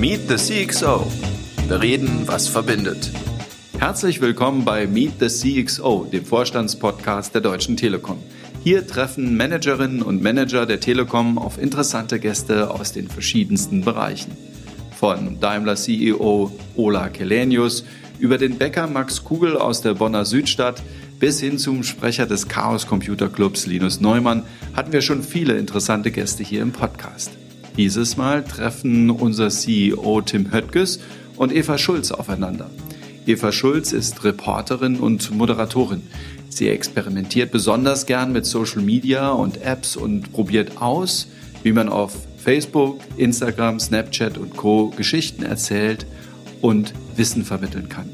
Meet the CXO. Wir reden, was verbindet. Herzlich willkommen bei Meet the CXO, dem Vorstandspodcast der Deutschen Telekom. Hier treffen Managerinnen und Manager der Telekom auf interessante Gäste aus den verschiedensten Bereichen. Von Daimler CEO Ola Kelenius über den Bäcker Max Kugel aus der Bonner Südstadt bis hin zum Sprecher des Chaos Computer Clubs Linus Neumann hatten wir schon viele interessante Gäste hier im Podcast. Dieses Mal treffen unser CEO Tim Höttges und Eva Schulz aufeinander. Eva Schulz ist Reporterin und Moderatorin. Sie experimentiert besonders gern mit Social Media und Apps und probiert aus, wie man auf Facebook, Instagram, Snapchat und Co Geschichten erzählt und Wissen vermitteln kann.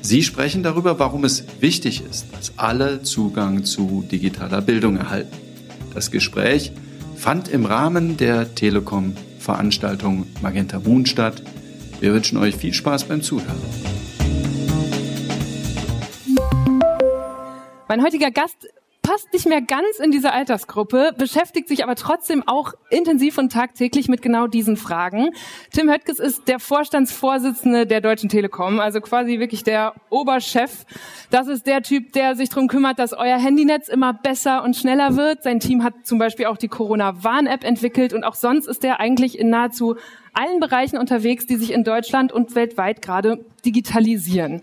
Sie sprechen darüber, warum es wichtig ist, dass alle Zugang zu digitaler Bildung erhalten. Das Gespräch fand im Rahmen der Telekom-Veranstaltung Magenta Moon statt. Wir wünschen euch viel Spaß beim Zuhören. Mein heutiger Gast passt nicht mehr ganz in diese Altersgruppe, beschäftigt sich aber trotzdem auch intensiv und tagtäglich mit genau diesen Fragen. Tim Höttges ist der Vorstandsvorsitzende der Deutschen Telekom, also quasi wirklich der Oberchef. Das ist der Typ, der sich darum kümmert, dass euer Handynetz immer besser und schneller wird. Sein Team hat zum Beispiel auch die Corona-Warn-App entwickelt und auch sonst ist er eigentlich in nahezu allen Bereichen unterwegs, die sich in Deutschland und weltweit gerade digitalisieren.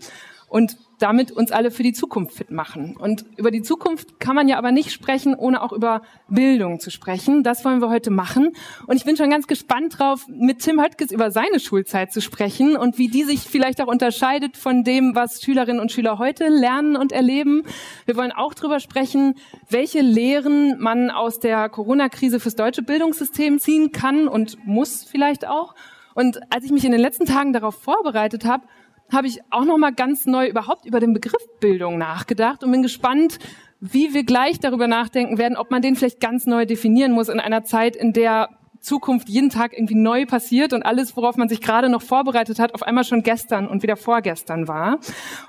Und damit uns alle für die Zukunft fit machen. Und über die Zukunft kann man ja aber nicht sprechen, ohne auch über Bildung zu sprechen. Das wollen wir heute machen. Und ich bin schon ganz gespannt drauf, mit Tim Höttges über seine Schulzeit zu sprechen und wie die sich vielleicht auch unterscheidet von dem, was Schülerinnen und Schüler heute lernen und erleben. Wir wollen auch darüber sprechen, welche Lehren man aus der Corona-Krise fürs deutsche Bildungssystem ziehen kann und muss vielleicht auch. Und als ich mich in den letzten Tagen darauf vorbereitet habe, habe ich auch noch mal ganz neu überhaupt über den Begriff Bildung nachgedacht und bin gespannt, wie wir gleich darüber nachdenken werden, ob man den vielleicht ganz neu definieren muss in einer Zeit, in der Zukunft jeden Tag irgendwie neu passiert und alles, worauf man sich gerade noch vorbereitet hat, auf einmal schon gestern und wieder vorgestern war.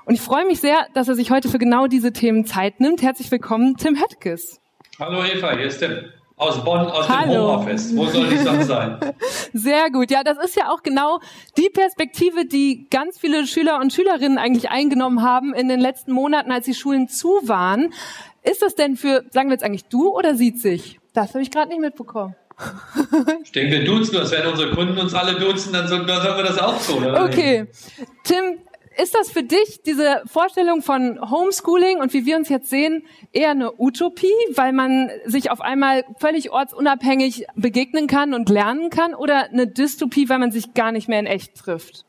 Und ich freue mich sehr, dass er sich heute für genau diese Themen Zeit nimmt. Herzlich willkommen, Tim Höttges. Hallo Eva, hier ist Tim. Aus Bonn, aus Hallo. dem Homeoffice. Wo soll ich sonst sein? Sehr gut. Ja, das ist ja auch genau die Perspektive, die ganz viele Schüler und Schülerinnen eigentlich eingenommen haben in den letzten Monaten, als die Schulen zu waren. Ist das denn für, sagen wir jetzt eigentlich du oder sieht sich? Das habe ich gerade nicht mitbekommen. Ich denke, wir duzen uns. Wenn unsere Kunden uns alle duzen, dann sollen wir das auch tun. Oder okay. Tim, ist das für dich, diese Vorstellung von Homeschooling und wie wir uns jetzt sehen, eher eine Utopie, weil man sich auf einmal völlig ortsunabhängig begegnen kann und lernen kann oder eine Dystopie, weil man sich gar nicht mehr in echt trifft?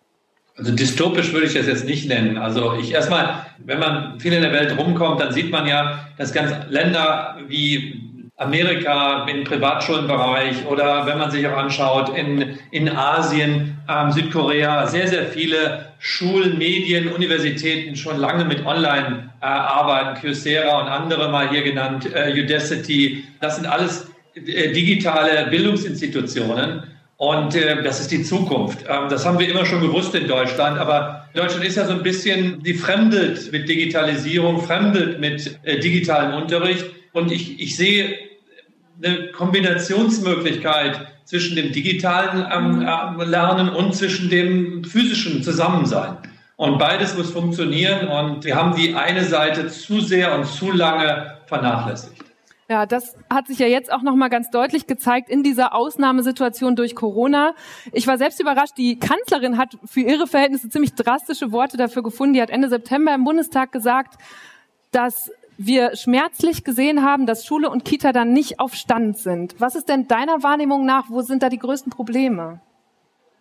Also dystopisch würde ich das jetzt nicht nennen. Also ich erstmal, wenn man viel in der Welt rumkommt, dann sieht man ja, dass ganz Länder wie Amerika im Privatschuldenbereich oder wenn man sich auch anschaut in, in Asien, ähm, Südkorea, sehr, sehr viele Schulen, Medien, Universitäten schon lange mit Online äh, arbeiten, Kyocera und andere mal hier genannt, äh, Udacity. Das sind alles äh, digitale Bildungsinstitutionen. Und äh, das ist die Zukunft. Ähm, das haben wir immer schon gewusst in Deutschland, aber Deutschland ist ja so ein bisschen, die fremdelt mit Digitalisierung, fremdelt mit äh, digitalem Unterricht. Und ich, ich sehe eine Kombinationsmöglichkeit zwischen dem digitalen ähm, äh, Lernen und zwischen dem physischen Zusammensein. Und beides muss funktionieren und wir haben die eine Seite zu sehr und zu lange vernachlässigt. Ja, das hat sich ja jetzt auch noch mal ganz deutlich gezeigt in dieser Ausnahmesituation durch Corona. Ich war selbst überrascht, die Kanzlerin hat für ihre Verhältnisse ziemlich drastische Worte dafür gefunden. Die hat Ende September im Bundestag gesagt, dass wir schmerzlich gesehen haben, dass Schule und Kita dann nicht auf Stand sind. Was ist denn deiner Wahrnehmung nach, wo sind da die größten Probleme?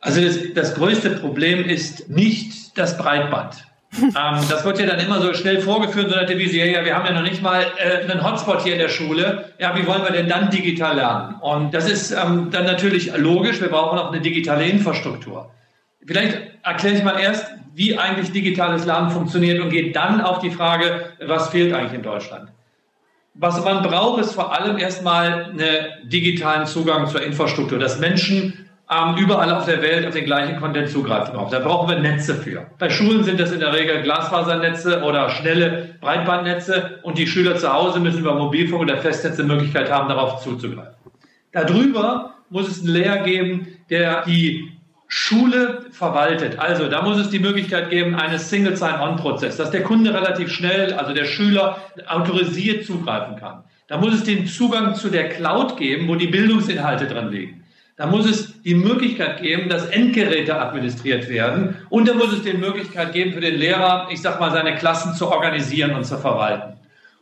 Also das, das größte Problem ist nicht das Breitband. ähm, das wird ja dann immer so schnell vorgeführt, so nach der Visier, ja, wir haben ja noch nicht mal äh, einen Hotspot hier in der Schule. Ja, wie wollen wir denn dann digital lernen? Und das ist ähm, dann natürlich logisch, wir brauchen auch eine digitale Infrastruktur. Vielleicht erkläre ich mal erst, wie eigentlich digitales Lernen funktioniert und geht dann auf die Frage, was fehlt eigentlich in Deutschland. Was man braucht, ist vor allem erstmal einen digitalen Zugang zur Infrastruktur, dass Menschen ähm, überall auf der Welt auf den gleichen Content zugreifen können. Da brauchen wir Netze für. Bei Schulen sind das in der Regel Glasfasernetze oder schnelle Breitbandnetze und die Schüler zu Hause müssen über Mobilfunk oder Festnetze die Möglichkeit haben, darauf zuzugreifen. Darüber muss es einen Layer geben, der die Schule verwaltet. Also da muss es die Möglichkeit geben eines Single Sign-On-Prozess, dass der Kunde relativ schnell, also der Schüler autorisiert zugreifen kann. Da muss es den Zugang zu der Cloud geben, wo die Bildungsinhalte drin liegen. Da muss es die Möglichkeit geben, dass Endgeräte administriert werden. Und da muss es die Möglichkeit geben für den Lehrer, ich sag mal, seine Klassen zu organisieren und zu verwalten.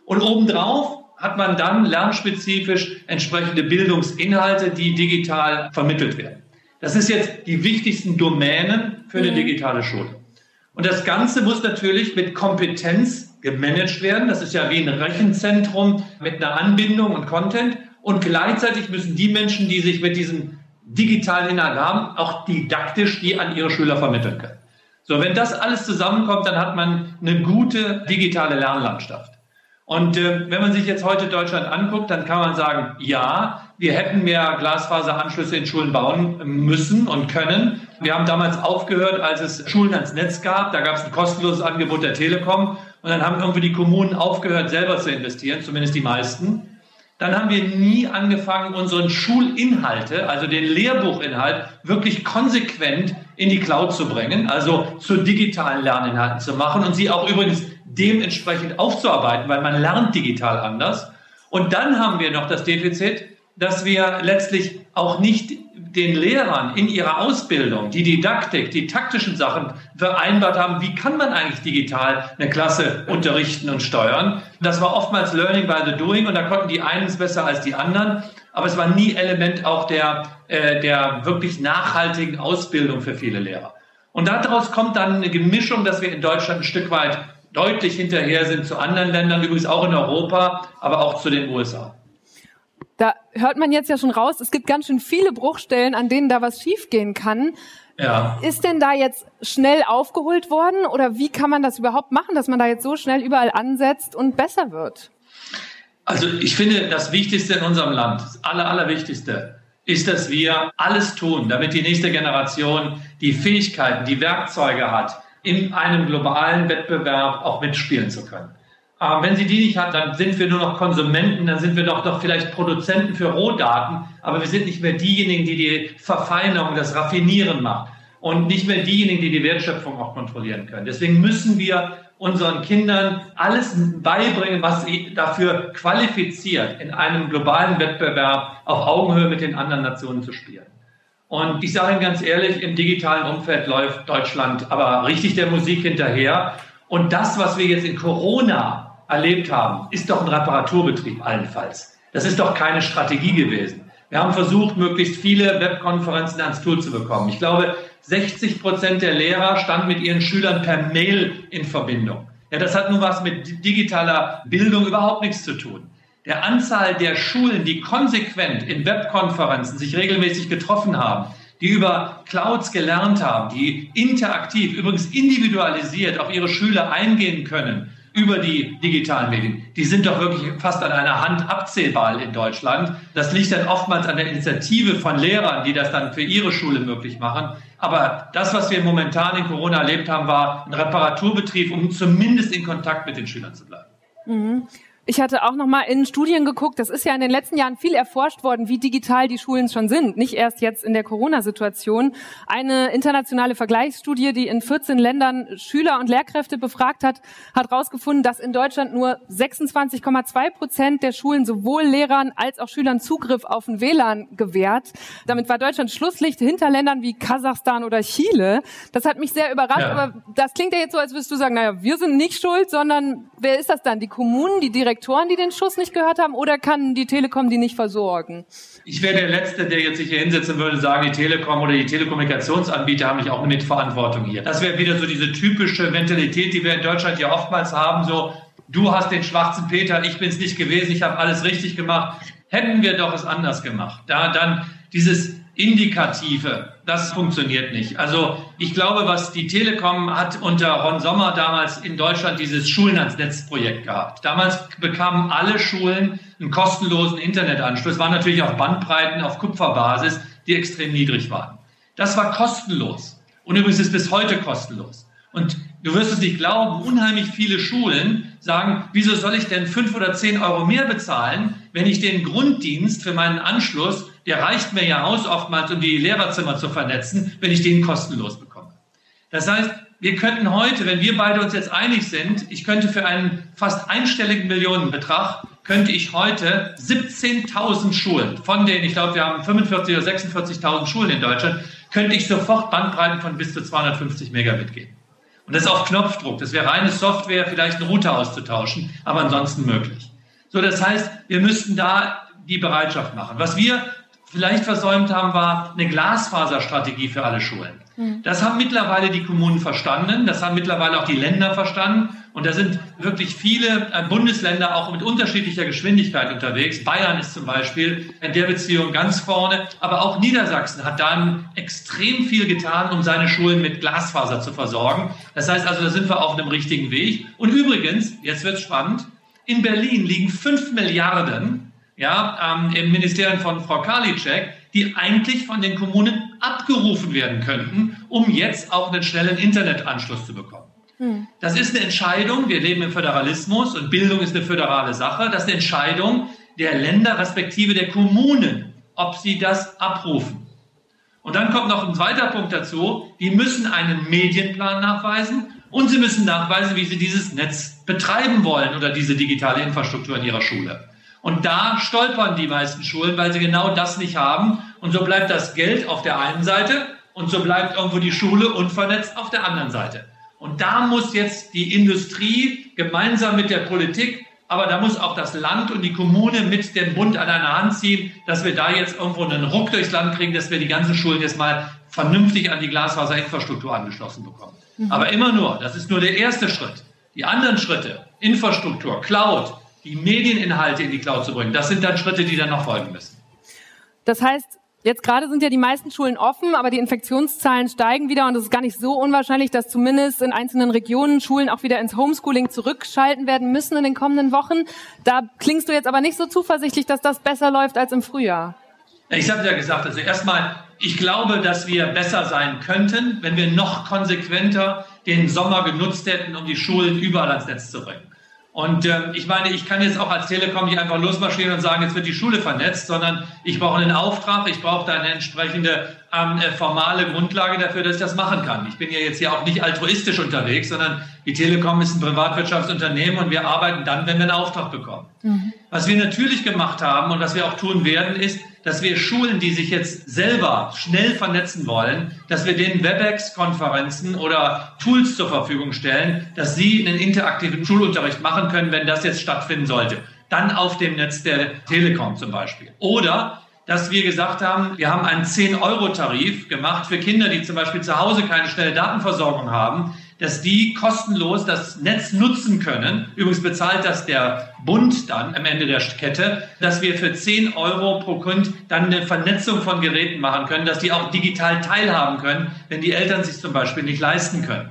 Und obendrauf hat man dann lernspezifisch entsprechende Bildungsinhalte, die digital vermittelt werden. Das ist jetzt die wichtigsten Domänen für eine mhm. digitale Schule. Und das Ganze muss natürlich mit Kompetenz gemanagt werden. Das ist ja wie ein Rechenzentrum mit einer Anbindung und Content. Und gleichzeitig müssen die Menschen, die sich mit diesen digitalen Inhalten haben, auch didaktisch die an ihre Schüler vermitteln können. So, wenn das alles zusammenkommt, dann hat man eine gute digitale Lernlandschaft. Und äh, wenn man sich jetzt heute Deutschland anguckt, dann kann man sagen, ja, wir hätten mehr Glasfaseranschlüsse in Schulen bauen müssen und können. Wir haben damals aufgehört, als es Schulen ans Netz gab. Da gab es ein kostenloses Angebot der Telekom. Und dann haben irgendwie die Kommunen aufgehört, selber zu investieren, zumindest die meisten. Dann haben wir nie angefangen, unseren Schulinhalte, also den Lehrbuchinhalt, wirklich konsequent in die Cloud zu bringen, also zu digitalen Lerninhalten zu machen und sie auch übrigens dementsprechend aufzuarbeiten, weil man lernt digital anders. Und dann haben wir noch das Defizit, dass wir letztlich auch nicht den Lehrern in ihrer Ausbildung die Didaktik, die taktischen Sachen vereinbart haben, wie kann man eigentlich digital eine Klasse unterrichten und steuern. Das war oftmals Learning by the Doing und da konnten die einen es besser als die anderen, aber es war nie Element auch der, äh, der wirklich nachhaltigen Ausbildung für viele Lehrer. Und daraus kommt dann eine Gemischung, dass wir in Deutschland ein Stück weit deutlich hinterher sind zu anderen Ländern, übrigens auch in Europa, aber auch zu den USA. Hört man jetzt ja schon raus, es gibt ganz schön viele Bruchstellen, an denen da was schiefgehen kann. Ja. Ist denn da jetzt schnell aufgeholt worden oder wie kann man das überhaupt machen, dass man da jetzt so schnell überall ansetzt und besser wird? Also ich finde, das Wichtigste in unserem Land, das Aller, Allerwichtigste, ist, dass wir alles tun, damit die nächste Generation die Fähigkeiten, die Werkzeuge hat, in einem globalen Wettbewerb auch mitspielen zu können. Aber wenn sie die nicht hat, dann sind wir nur noch Konsumenten, dann sind wir doch doch vielleicht Produzenten für Rohdaten, aber wir sind nicht mehr diejenigen, die die Verfeinerung, das Raffinieren machen und nicht mehr diejenigen, die die Wertschöpfung auch kontrollieren können. Deswegen müssen wir unseren Kindern alles beibringen, was sie dafür qualifiziert, in einem globalen Wettbewerb auf Augenhöhe mit den anderen Nationen zu spielen. Und ich sage Ihnen ganz ehrlich, im digitalen Umfeld läuft Deutschland aber richtig der Musik hinterher. Und das, was wir jetzt in Corona erlebt haben, ist doch ein Reparaturbetrieb allenfalls. Das ist doch keine Strategie gewesen. Wir haben versucht, möglichst viele Webkonferenzen ans Tool zu bekommen. Ich glaube, 60 Prozent der Lehrer standen mit ihren Schülern per Mail in Verbindung. Ja, das hat nun was mit digitaler Bildung überhaupt nichts zu tun der Anzahl der Schulen, die konsequent in Webkonferenzen sich regelmäßig getroffen haben, die über Clouds gelernt haben, die interaktiv, übrigens individualisiert auf ihre Schüler eingehen können über die digitalen Medien, die sind doch wirklich fast an einer Hand abzählbar in Deutschland. Das liegt dann oftmals an der Initiative von Lehrern, die das dann für ihre Schule möglich machen. Aber das, was wir momentan in Corona erlebt haben, war ein Reparaturbetrieb, um zumindest in Kontakt mit den Schülern zu bleiben. Mhm. Ich hatte auch noch mal in Studien geguckt. Das ist ja in den letzten Jahren viel erforscht worden, wie digital die Schulen schon sind. Nicht erst jetzt in der Corona-Situation. Eine internationale Vergleichsstudie, die in 14 Ländern Schüler und Lehrkräfte befragt hat, hat herausgefunden, dass in Deutschland nur 26,2 Prozent der Schulen sowohl Lehrern als auch Schülern Zugriff auf den WLAN gewährt. Damit war Deutschland Schlusslicht hinter Ländern wie Kasachstan oder Chile. Das hat mich sehr überrascht. Ja. Aber das klingt ja jetzt so, als würdest du sagen, naja, wir sind nicht schuld, sondern wer ist das dann? Die Kommunen, die direkt Direktoren, die den Schuss nicht gehört haben, oder kann die Telekom die nicht versorgen? Ich wäre der Letzte, der jetzt sich hier hinsetzen würde sagen, die Telekom oder die Telekommunikationsanbieter haben nicht auch eine Mitverantwortung hier. Das wäre wieder so diese typische Mentalität, die wir in Deutschland ja oftmals haben, so, du hast den schwarzen Peter, ich bin es nicht gewesen, ich habe alles richtig gemacht. Hätten wir doch es anders gemacht. Da dann dieses Indikative, das funktioniert nicht. Also ich glaube, was die Telekom hat unter Ron Sommer damals in Deutschland dieses Schulen ans Netz Projekt gehabt. Damals bekamen alle Schulen einen kostenlosen Internetanschluss, waren natürlich auf Bandbreiten auf Kupferbasis, die extrem niedrig waren. Das war kostenlos. Und übrigens ist bis heute kostenlos. Und du wirst es nicht glauben, unheimlich viele Schulen sagen, wieso soll ich denn fünf oder zehn Euro mehr bezahlen, wenn ich den Grunddienst für meinen Anschluss der reicht mir ja aus oftmals, um die Lehrerzimmer zu vernetzen, wenn ich den kostenlos bekomme. Das heißt, wir könnten heute, wenn wir beide uns jetzt einig sind, ich könnte für einen fast einstelligen Millionenbetrag, könnte ich heute 17.000 Schulen, von denen, ich glaube, wir haben 45.000 oder 46.000 Schulen in Deutschland, könnte ich sofort Bandbreiten von bis zu 250 Megabit geben. Und das ist auf Knopfdruck. Das wäre reine Software, vielleicht einen Router auszutauschen, aber ansonsten möglich. So, das heißt, wir müssten da die Bereitschaft machen. Was wir vielleicht versäumt haben, war eine Glasfaserstrategie für alle Schulen. Mhm. Das haben mittlerweile die Kommunen verstanden, das haben mittlerweile auch die Länder verstanden. Und da sind wirklich viele äh, Bundesländer auch mit unterschiedlicher Geschwindigkeit unterwegs. Bayern ist zum Beispiel in der Beziehung ganz vorne. Aber auch Niedersachsen hat dann extrem viel getan, um seine Schulen mit Glasfaser zu versorgen. Das heißt also, da sind wir auf einem richtigen Weg. Und übrigens, jetzt wird es spannend, in Berlin liegen fünf Milliarden ja, ähm, im Ministerium von Frau Karliczek, die eigentlich von den Kommunen abgerufen werden könnten, um jetzt auch einen schnellen Internetanschluss zu bekommen. Hm. Das ist eine Entscheidung, wir leben im Föderalismus und Bildung ist eine föderale Sache, das ist eine Entscheidung der Länder respektive der Kommunen, ob sie das abrufen. Und dann kommt noch ein zweiter Punkt dazu, die müssen einen Medienplan nachweisen und sie müssen nachweisen, wie sie dieses Netz betreiben wollen oder diese digitale Infrastruktur in ihrer Schule. Und da stolpern die meisten Schulen, weil sie genau das nicht haben. Und so bleibt das Geld auf der einen Seite und so bleibt irgendwo die Schule unvernetzt auf der anderen Seite. Und da muss jetzt die Industrie gemeinsam mit der Politik, aber da muss auch das Land und die Kommune mit dem Bund an einer Hand ziehen, dass wir da jetzt irgendwo einen Ruck durchs Land kriegen, dass wir die ganzen Schulen jetzt mal vernünftig an die Glasfaserinfrastruktur angeschlossen bekommen. Mhm. Aber immer nur, das ist nur der erste Schritt. Die anderen Schritte, Infrastruktur, Cloud, die Medieninhalte in die Cloud zu bringen. Das sind dann Schritte, die dann noch folgen müssen. Das heißt, jetzt gerade sind ja die meisten Schulen offen, aber die Infektionszahlen steigen wieder und es ist gar nicht so unwahrscheinlich, dass zumindest in einzelnen Regionen Schulen auch wieder ins Homeschooling zurückschalten werden müssen in den kommenden Wochen. Da klingst du jetzt aber nicht so zuversichtlich, dass das besser läuft als im Frühjahr. Ich habe ja gesagt, also erstmal, ich glaube, dass wir besser sein könnten, wenn wir noch konsequenter den Sommer genutzt hätten, um die Schulen überall ans Netz zu bringen. Und ähm, ich meine, ich kann jetzt auch als Telekom nicht einfach losmarschieren und sagen, jetzt wird die Schule vernetzt, sondern ich brauche einen Auftrag, ich brauche da eine entsprechende ähm, äh, formale Grundlage dafür, dass ich das machen kann. Ich bin ja jetzt hier auch nicht altruistisch unterwegs, sondern die Telekom ist ein Privatwirtschaftsunternehmen und wir arbeiten dann, wenn wir einen Auftrag bekommen. Mhm. Was wir natürlich gemacht haben und was wir auch tun werden, ist, dass wir Schulen, die sich jetzt selber schnell vernetzen wollen, dass wir denen WebEx-Konferenzen oder Tools zur Verfügung stellen, dass sie einen interaktiven Schulunterricht machen können, wenn das jetzt stattfinden sollte. Dann auf dem Netz der Telekom zum Beispiel. Oder dass wir gesagt haben, wir haben einen 10-Euro-Tarif gemacht für Kinder, die zum Beispiel zu Hause keine schnelle Datenversorgung haben, dass die kostenlos das Netz nutzen können. Übrigens bezahlt das der Bund dann am Ende der Kette, dass wir für 10 Euro pro Kund dann eine Vernetzung von Geräten machen können, dass die auch digital teilhaben können, wenn die Eltern sich zum Beispiel nicht leisten können.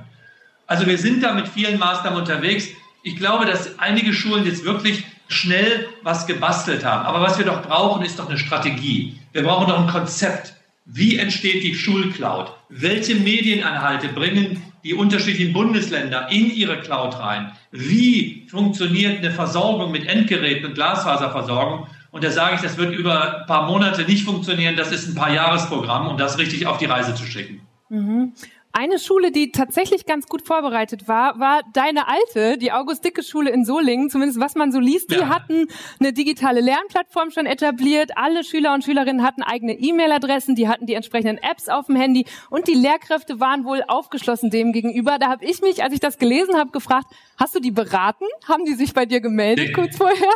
Also wir sind da mit vielen Maßnahmen unterwegs. Ich glaube, dass einige Schulen jetzt wirklich schnell was gebastelt haben. Aber was wir doch brauchen, ist doch eine Strategie. Wir brauchen doch ein Konzept. Wie entsteht die Schulcloud? Welche Medieninhalte bringen die unterschiedlichen Bundesländer in ihre Cloud rein? Wie funktioniert eine Versorgung mit Endgeräten und Glasfaserversorgung? Und da sage ich, das wird über ein paar Monate nicht funktionieren. Das ist ein paar Jahresprogramm, um das richtig auf die Reise zu schicken. Mhm. Eine Schule, die tatsächlich ganz gut vorbereitet war, war deine alte, die August-Dicke-Schule in Solingen. Zumindest was man so liest. Die ja. hatten eine digitale Lernplattform schon etabliert. Alle Schüler und Schülerinnen hatten eigene E-Mail-Adressen. Die hatten die entsprechenden Apps auf dem Handy. Und die Lehrkräfte waren wohl aufgeschlossen dem gegenüber. Da habe ich mich, als ich das gelesen habe, gefragt, hast du die beraten? Haben die sich bei dir gemeldet kurz vorher?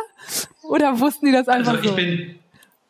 Oder wussten die das einfach also ich so? Bin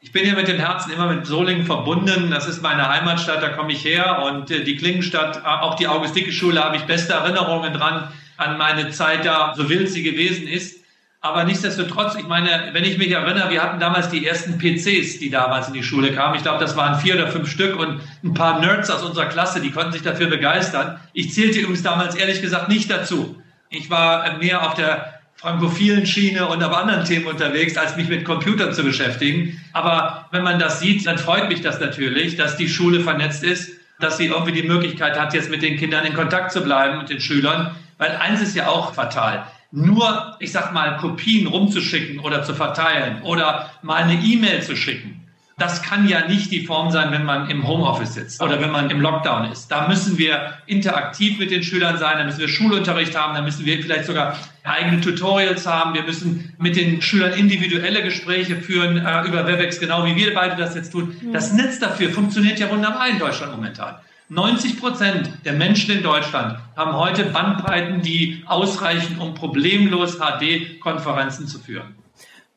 ich bin ja mit dem Herzen immer mit Solingen verbunden. Das ist meine Heimatstadt, da komme ich her. Und äh, die Klingenstadt, äh, auch die August-Dicke-Schule, habe ich beste Erinnerungen dran an meine Zeit da, so wild sie gewesen ist. Aber nichtsdestotrotz, ich meine, wenn ich mich erinnere, wir hatten damals die ersten PCs, die damals in die Schule kamen. Ich glaube, das waren vier oder fünf Stück und ein paar Nerds aus unserer Klasse, die konnten sich dafür begeistern. Ich zählte übrigens damals ehrlich gesagt nicht dazu. Ich war mehr auf der frankophilen Schiene und auf anderen Themen unterwegs, als mich mit Computern zu beschäftigen. Aber wenn man das sieht, dann freut mich das natürlich, dass die Schule vernetzt ist, dass sie irgendwie die Möglichkeit hat, jetzt mit den Kindern in Kontakt zu bleiben und den Schülern. Weil eins ist ja auch fatal. Nur, ich sag mal, Kopien rumzuschicken oder zu verteilen oder mal eine E-Mail zu schicken Das kann ja nicht die Form sein, wenn man im Homeoffice sitzt oder wenn man im Lockdown ist. Da müssen wir interaktiv mit den Schülern sein, da müssen wir Schulunterricht haben, da müssen wir vielleicht sogar eigene Tutorials haben. Wir müssen mit den Schülern individuelle Gespräche führen äh, über Webex, genau wie wir beide das jetzt tun. Das Netz dafür funktioniert ja wunderbar in Deutschland momentan. 90 Prozent der Menschen in Deutschland haben heute Bandbreiten, die ausreichen, um problemlos HD-Konferenzen zu führen.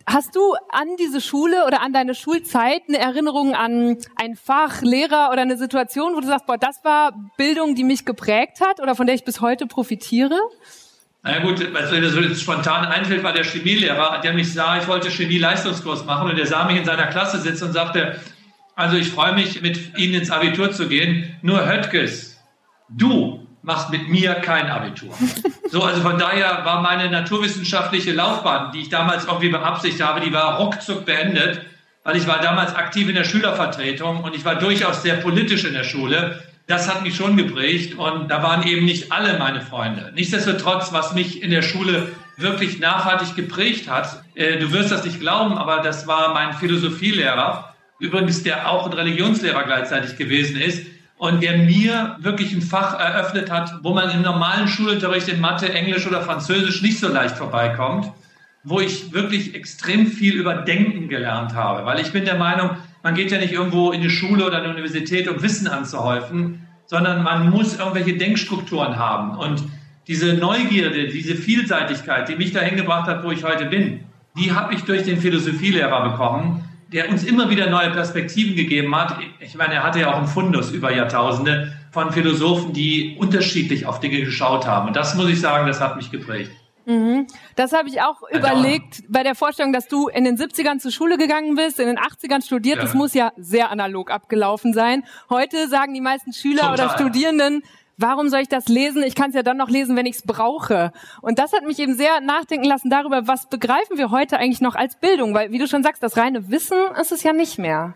Hast du an diese Schule oder an deine Schulzeit eine Erinnerung an ein Fach, Lehrer oder eine Situation, wo du sagst, boah, das war Bildung, die mich geprägt hat oder von der ich bis heute profitiere? Na ja, gut, also das jetzt spontan einfällt, war der Chemielehrer, der mich sah, ich wollte Chemie-Leistungskurs machen und der sah mich in seiner Klasse sitzen und sagte, also ich freue mich, mit Ihnen ins Abitur zu gehen, nur Höttges, du machst mit mir kein Abitur. So, also von daher war meine naturwissenschaftliche Laufbahn, die ich damals irgendwie beabsichtigt habe, die war ruckzuck beendet, weil ich war damals aktiv in der Schülervertretung und ich war durchaus sehr politisch in der Schule. Das hat mich schon geprägt und da waren eben nicht alle meine Freunde. Nichtsdestotrotz, was mich in der Schule wirklich nachhaltig geprägt hat, äh, du wirst das nicht glauben, aber das war mein Philosophielehrer, übrigens der auch ein Religionslehrer gleichzeitig gewesen ist, und der mir wirklich ein Fach eröffnet hat, wo man im normalen Schulunterricht in Mathe, Englisch oder Französisch nicht so leicht vorbeikommt, wo ich wirklich extrem viel über Denken gelernt habe. Weil ich bin der Meinung, man geht ja nicht irgendwo in die Schule oder eine Universität, um Wissen anzuhäufen, sondern man muss irgendwelche Denkstrukturen haben. Und diese Neugierde, diese Vielseitigkeit, die mich dahin gebracht hat, wo ich heute bin, die habe ich durch den Philosophielehrer bekommen der uns immer wieder neue Perspektiven gegeben hat. Ich meine, er hatte ja auch einen Fundus über Jahrtausende von Philosophen, die unterschiedlich auf Dinge geschaut haben. Und das muss ich sagen, das hat mich geprägt. Mhm. Das habe ich auch ja, überlegt bei der Vorstellung, dass du in den 70ern zur Schule gegangen bist, in den 80ern studiert. Ja. Das muss ja sehr analog abgelaufen sein. Heute sagen die meisten Schüler Total. oder Studierenden, warum soll ich das lesen? Ich kann es ja dann noch lesen, wenn ich es brauche. Und das hat mich eben sehr nachdenken lassen darüber, was begreifen wir heute eigentlich noch als Bildung? Weil, wie du schon sagst, das reine Wissen ist es ja nicht mehr.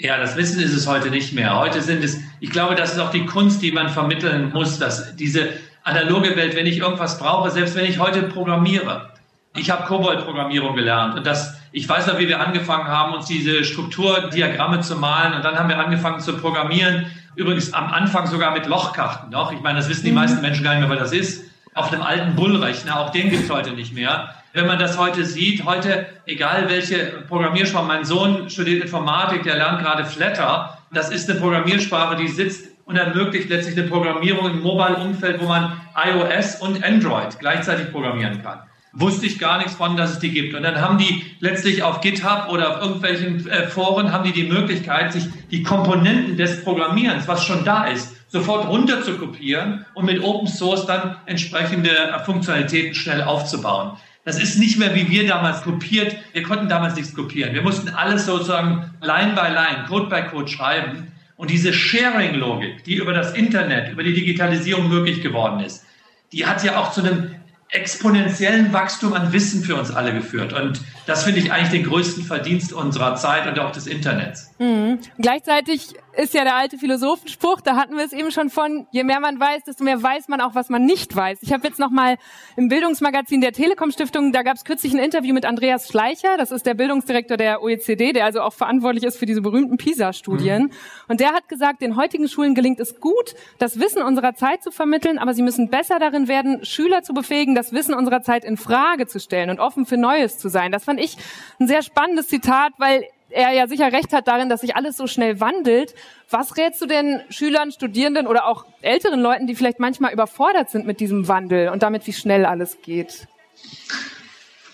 Ja, das Wissen ist es heute nicht mehr. Heute sind es, ich glaube, das ist auch die Kunst, die man vermitteln muss, dass diese analoge Welt, wenn ich irgendwas brauche, selbst wenn ich heute programmiere. Ich habe Kobold-Programmierung gelernt und das, ich weiß noch, wie wir angefangen haben, uns diese Strukturdiagramme zu malen und dann haben wir angefangen zu programmieren Übrigens am Anfang sogar mit Lochkarten noch. Ich meine, das wissen die mhm. meisten Menschen gar nicht mehr, was das ist. Auf einem alten Bullrechner, auch den gibt es heute nicht mehr. Wenn man das heute sieht, heute, egal welche Programmiersprache, mein Sohn studiert Informatik, der lernt gerade Flatter. Das ist eine Programmiersprache, die sitzt und ermöglicht letztlich eine Programmierung im Mobile-Umfeld, wo man iOS und Android gleichzeitig programmieren kann wusste ich gar nichts von, dass es die gibt. Und dann haben die letztlich auf GitHub oder auf irgendwelchen äh, Foren haben die die Möglichkeit, sich die Komponenten des Programmierens, was schon da ist, sofort runter zu kopieren und mit Open Source dann entsprechende äh, Funktionalitäten schnell aufzubauen. Das ist nicht mehr wie wir damals kopiert. Wir konnten damals nichts kopieren. Wir mussten alles sozusagen Line by Line, Code by Code schreiben. Und diese Sharing-Logik, die über das Internet, über die Digitalisierung möglich geworden ist, die hat ja auch zu einem exponentiellen Wachstum an Wissen für uns alle geführt. Und das finde ich eigentlich den größten Verdienst unserer Zeit und auch des Internets. Mhm. Gleichzeitig ist ja der alte Philosophenspruch, da hatten wir es eben schon von, je mehr man weiß, desto mehr weiß man auch, was man nicht weiß. Ich habe jetzt noch mal im Bildungsmagazin der Telekom Stiftung, da gab es kürzlich ein Interview mit Andreas Schleicher, das ist der Bildungsdirektor der OECD, der also auch verantwortlich ist für diese berühmten PISA-Studien. Mhm. Und der hat gesagt, den heutigen Schulen gelingt es gut, das Wissen unserer Zeit zu vermitteln, aber sie müssen besser darin werden, Schüler zu befähigen, das Wissen unserer Zeit in Frage zu stellen und offen für Neues zu sein. Das fand ich ein sehr spannendes Zitat, weil er ja sicher recht hat darin, dass sich alles so schnell wandelt. Was rätst du denn Schülern, Studierenden oder auch älteren Leuten, die vielleicht manchmal überfordert sind mit diesem Wandel und damit, wie schnell alles geht?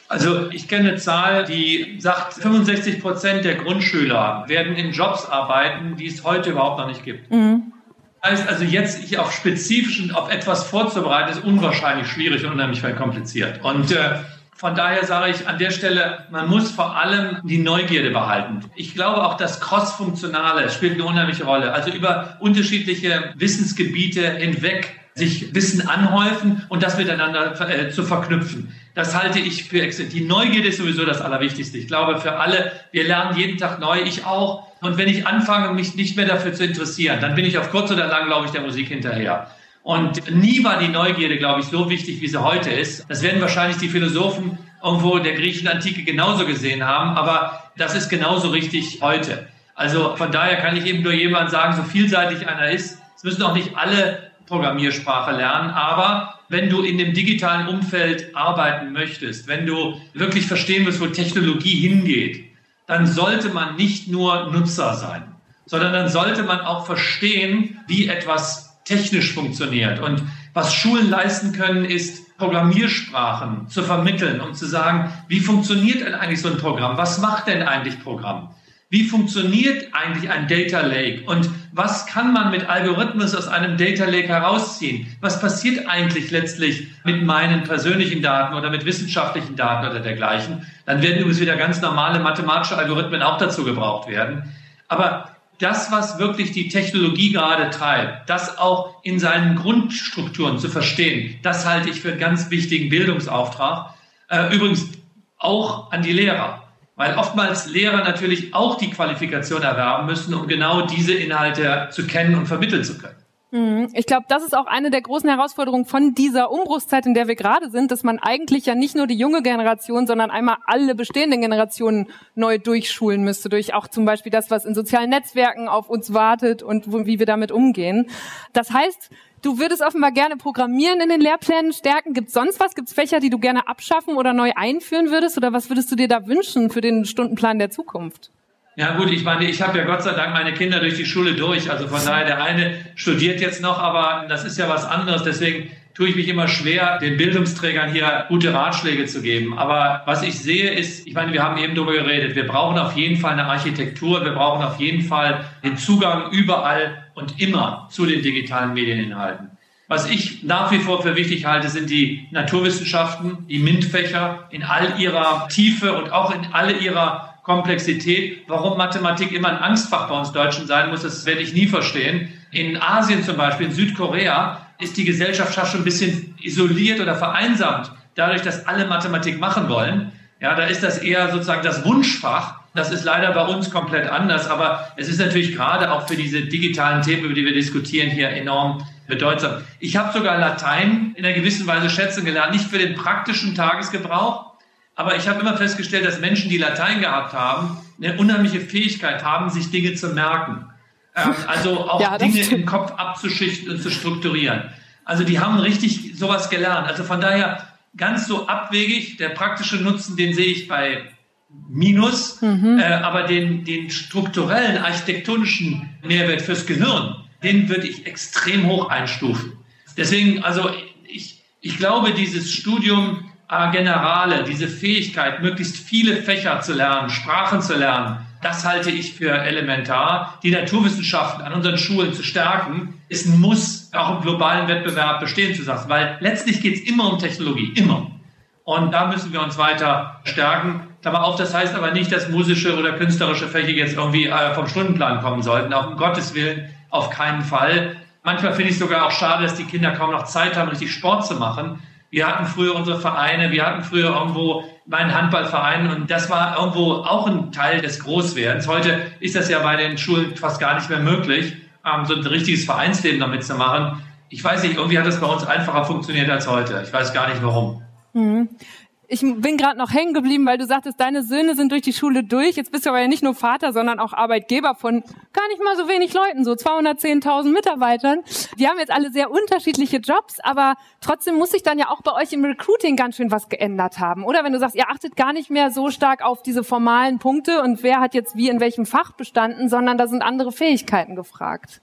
Also ich kenne eine Zahl, die sagt, 65 Prozent der Grundschüler werden in Jobs arbeiten, die es heute überhaupt noch nicht gibt. Mhm. Heißt also jetzt sich auf spezifischen, auf etwas vorzubereiten, ist unwahrscheinlich schwierig und unheimlich kompliziert. Und äh, von daher sage ich an der Stelle, man muss vor allem die Neugierde behalten. Ich glaube auch, das Cross-Funktionale spielt eine unheimliche Rolle. Also über unterschiedliche Wissensgebiete hinweg sich Wissen anhäufen und das miteinander äh, zu verknüpfen. Das halte ich für exzellent. Die Neugierde ist sowieso das Allerwichtigste. Ich glaube für alle, wir lernen jeden Tag neu, ich auch. Und wenn ich anfange, mich nicht mehr dafür zu interessieren, dann bin ich auf kurz oder lang, glaube ich, der Musik hinterher. Und nie war die Neugierde, glaube ich, so wichtig, wie sie heute ist. Das werden wahrscheinlich die Philosophen irgendwo der griechischen Antike genauso gesehen haben, aber das ist genauso richtig heute. Also von daher kann ich eben nur jemand sagen, so vielseitig einer ist, es müssen auch nicht alle Programmiersprache lernen, aber wenn du in dem digitalen Umfeld arbeiten möchtest, wenn du wirklich verstehen willst, wo Technologie hingeht, dann sollte man nicht nur Nutzer sein, sondern dann sollte man auch verstehen, wie etwas technisch funktioniert. Und was Schulen leisten können, ist Programmiersprachen zu vermitteln, um zu sagen, wie funktioniert denn eigentlich so ein Programm? Was macht denn eigentlich Programm? Wie funktioniert eigentlich ein Data Lake? Und was kann man mit Algorithmus aus einem Data Lake herausziehen? Was passiert eigentlich letztlich mit meinen persönlichen Daten oder mit wissenschaftlichen Daten oder dergleichen? Dann werden übrigens wieder ganz normale mathematische Algorithmen auch dazu gebraucht werden. Aber das, was wirklich die Technologie gerade treibt, das auch in seinen Grundstrukturen zu verstehen, das halte ich für einen ganz wichtigen Bildungsauftrag. Äh, übrigens auch an die Lehrer weil oftmals Lehrer natürlich auch die Qualifikation erwerben müssen, um genau diese Inhalte zu kennen und vermitteln zu können. Mhm. Ich glaube, das ist auch eine der großen Herausforderungen von dieser Umbruchszeit, in der wir gerade sind, dass man eigentlich ja nicht nur die junge Generation, sondern einmal alle bestehenden Generationen neu durchschulen müsste, durch auch zum Beispiel das, was in sozialen Netzwerken auf uns wartet und wie wir damit umgehen. Das heißt, Du würdest offenbar gerne Programmieren in den Lehrplänen stärken. Gibt es sonst was? Gibt es Fächer, die du gerne abschaffen oder neu einführen würdest? Oder was würdest du dir da wünschen für den Stundenplan der Zukunft? Ja gut, ich meine, ich habe ja Gott sei Dank meine Kinder durch die Schule durch. Also von daher, der eine studiert jetzt noch, aber das ist ja was anderes. Deswegen tue ich mich immer schwer, den Bildungsträgern hier gute Ratschläge zu geben. Aber was ich sehe ist, ich meine, wir haben eben darüber geredet, wir brauchen auf jeden Fall eine Architektur, wir brauchen auf jeden Fall den Zugang überall und immer zu den digitalen Medieninhalten. Was ich nach wie vor für wichtig halte, sind die Naturwissenschaften, die MINT-Fächer in all ihrer Tiefe und auch in all ihrer Komplexität. Warum Mathematik immer ein Angstfach bei uns Deutschen sein muss, das werde ich nie verstehen. In Asien zum Beispiel, in Südkorea, ist die Gesellschaft schon ein bisschen isoliert oder vereinsamt, dadurch, dass alle Mathematik machen wollen. Ja, da ist das eher sozusagen das Wunschfach. Das ist leider bei uns komplett anders, aber es ist natürlich gerade auch für diese digitalen Themen, über die wir diskutieren, hier enorm bedeutsam. Ich habe sogar Latein in einer gewissen Weise schätzen gelernt, nicht für den praktischen Tagesgebrauch, aber ich habe immer festgestellt, dass Menschen, die Latein gehabt haben, eine unheimliche Fähigkeit haben, sich Dinge zu merken. Ähm, also auch ja, Dinge im Kopf abzuschichten und zu strukturieren. Also die haben richtig sowas gelernt. Also von daher ganz so abwegig, der praktische Nutzen, den sehe ich bei Minus, mhm. äh, aber den, den strukturellen, architektonischen Mehrwert fürs Gehirn, den würde ich extrem hoch einstufen. Deswegen, also ich, ich glaube, dieses Studium Generale, diese Fähigkeit, möglichst viele Fächer zu lernen, Sprachen zu lernen, das halte ich für elementar. Die Naturwissenschaften an unseren Schulen zu stärken, ist ein Muss, auch im globalen Wettbewerb bestehen zu lassen, weil letztlich geht es immer um Technologie, immer. Und da müssen wir uns weiter stärken. Klammer auf, das heißt aber nicht, dass musische oder künstlerische Fächer jetzt irgendwie äh, vom Stundenplan kommen sollten. Auch um Gottes Willen auf keinen Fall. Manchmal finde ich sogar auch schade, dass die Kinder kaum noch Zeit haben, richtig Sport zu machen. Wir hatten früher unsere Vereine, wir hatten früher irgendwo meinen Handballverein und das war irgendwo auch ein Teil des Großwerdens. Heute ist das ja bei den Schulen fast gar nicht mehr möglich, ähm, so ein richtiges Vereinsleben damit zu machen. Ich weiß nicht, irgendwie hat das bei uns einfacher funktioniert als heute. Ich weiß gar nicht warum. Mhm. Ich bin gerade noch hängen geblieben, weil du sagtest, deine Söhne sind durch die Schule durch. Jetzt bist du aber ja nicht nur Vater, sondern auch Arbeitgeber von gar nicht mal so wenig Leuten, so 210.000 Mitarbeitern. Die haben jetzt alle sehr unterschiedliche Jobs, aber trotzdem muss sich dann ja auch bei euch im Recruiting ganz schön was geändert haben, oder? Wenn du sagst, ihr achtet gar nicht mehr so stark auf diese formalen Punkte und wer hat jetzt wie in welchem Fach bestanden, sondern da sind andere Fähigkeiten gefragt.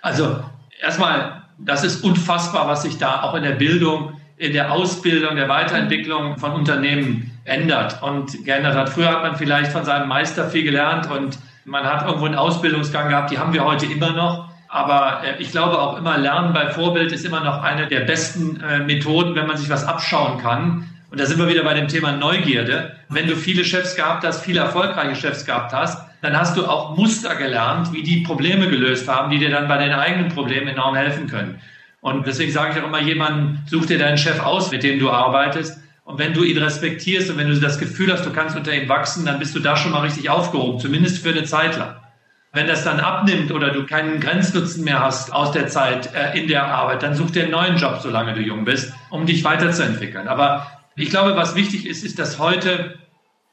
Also erstmal, das ist unfassbar, was sich da auch in der Bildung in der Ausbildung, der Weiterentwicklung von Unternehmen ändert und geändert hat. Früher hat man vielleicht von seinem Meister viel gelernt und man hat irgendwo einen Ausbildungsgang gehabt, die haben wir heute immer noch. Aber äh, ich glaube auch immer, Lernen bei Vorbild ist immer noch eine der besten äh, Methoden, wenn man sich was abschauen kann. Und da sind wir wieder bei dem Thema Neugierde. Wenn du viele Chefs gehabt hast, viele erfolgreiche Chefs gehabt hast, dann hast du auch Muster gelernt, wie die Probleme gelöst haben, die dir dann bei den eigenen Problemen enorm helfen können. Und deswegen sage ich auch immer jemanden, such dir deinen Chef aus, mit dem du arbeitest. Und wenn du ihn respektierst und wenn du das Gefühl hast, du kannst unter ihm wachsen, dann bist du da schon mal richtig aufgehoben, zumindest für eine Zeit lang. Wenn das dann abnimmt oder du keinen Grenznutzen mehr hast aus der Zeit äh, in der Arbeit, dann such dir einen neuen Job, solange du jung bist, um dich weiterzuentwickeln. Aber ich glaube, was wichtig ist, ist, dass heute,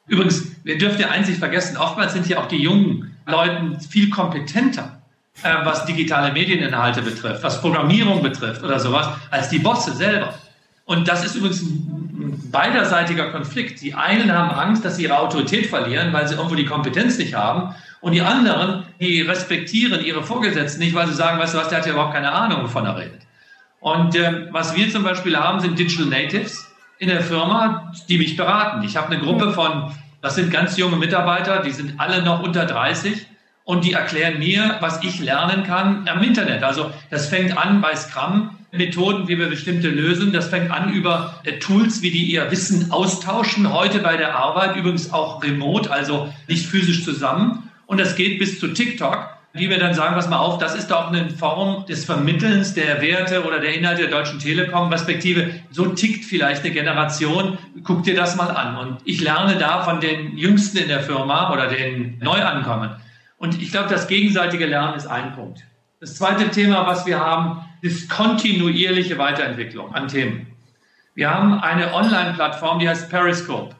übrigens, wir dürfen ja nicht vergessen, oftmals sind ja auch die jungen Leute viel kompetenter, äh, was digitale Medieninhalte betrifft, was Programmierung betrifft oder sowas, als die Bosse selber. Und das ist übrigens ein beiderseitiger Konflikt. Die einen haben Angst, dass sie ihre Autorität verlieren, weil sie irgendwo die Kompetenz nicht haben. Und die anderen, die respektieren ihre Vorgesetzten nicht, weil sie sagen, weißt du was, der hat ja überhaupt keine Ahnung, wovon er redet. Und ähm, was wir zum Beispiel haben, sind Digital Natives in der Firma, die mich beraten. Ich habe eine Gruppe von, das sind ganz junge Mitarbeiter, die sind alle noch unter 30 und die erklären mir, was ich lernen kann am Internet. Also das fängt an bei Scrum, Methoden, wie wir bestimmte lösen. Das fängt an über äh, Tools, wie die ihr Wissen austauschen, heute bei der Arbeit, übrigens auch remote, also nicht physisch zusammen. Und das geht bis zu TikTok, wie wir dann sagen, pass mal auf, das ist doch eine Form des Vermittelns der Werte oder der Inhalte der Deutschen Telekom, respektive so tickt vielleicht eine Generation, guck dir das mal an. Und ich lerne da von den Jüngsten in der Firma oder den Neuankommen. Und ich glaube, das gegenseitige Lernen ist ein Punkt. Das zweite Thema, was wir haben, ist kontinuierliche Weiterentwicklung an Themen. Wir haben eine Online-Plattform, die heißt Periscope.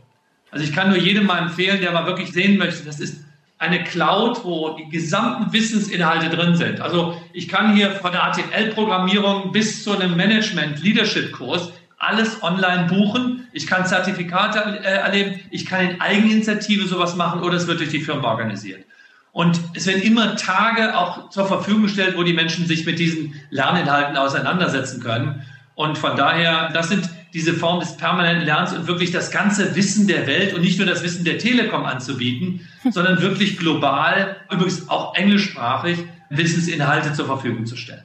Also ich kann nur jedem mal empfehlen, der mal wirklich sehen möchte, das ist eine Cloud, wo die gesamten Wissensinhalte drin sind. Also ich kann hier von der HTML-Programmierung bis zu einem Management-Leadership-Kurs alles online buchen. Ich kann Zertifikate äh, erleben. Ich kann in Eigeninitiative sowas machen oder es wird durch die Firma organisiert. Und es werden immer Tage auch zur Verfügung gestellt, wo die Menschen sich mit diesen Lerninhalten auseinandersetzen können. Und von daher, das sind diese Form des permanenten Lernens und wirklich das ganze Wissen der Welt und nicht nur das Wissen der Telekom anzubieten, sondern wirklich global, übrigens auch englischsprachig, Wissensinhalte zur Verfügung zu stellen.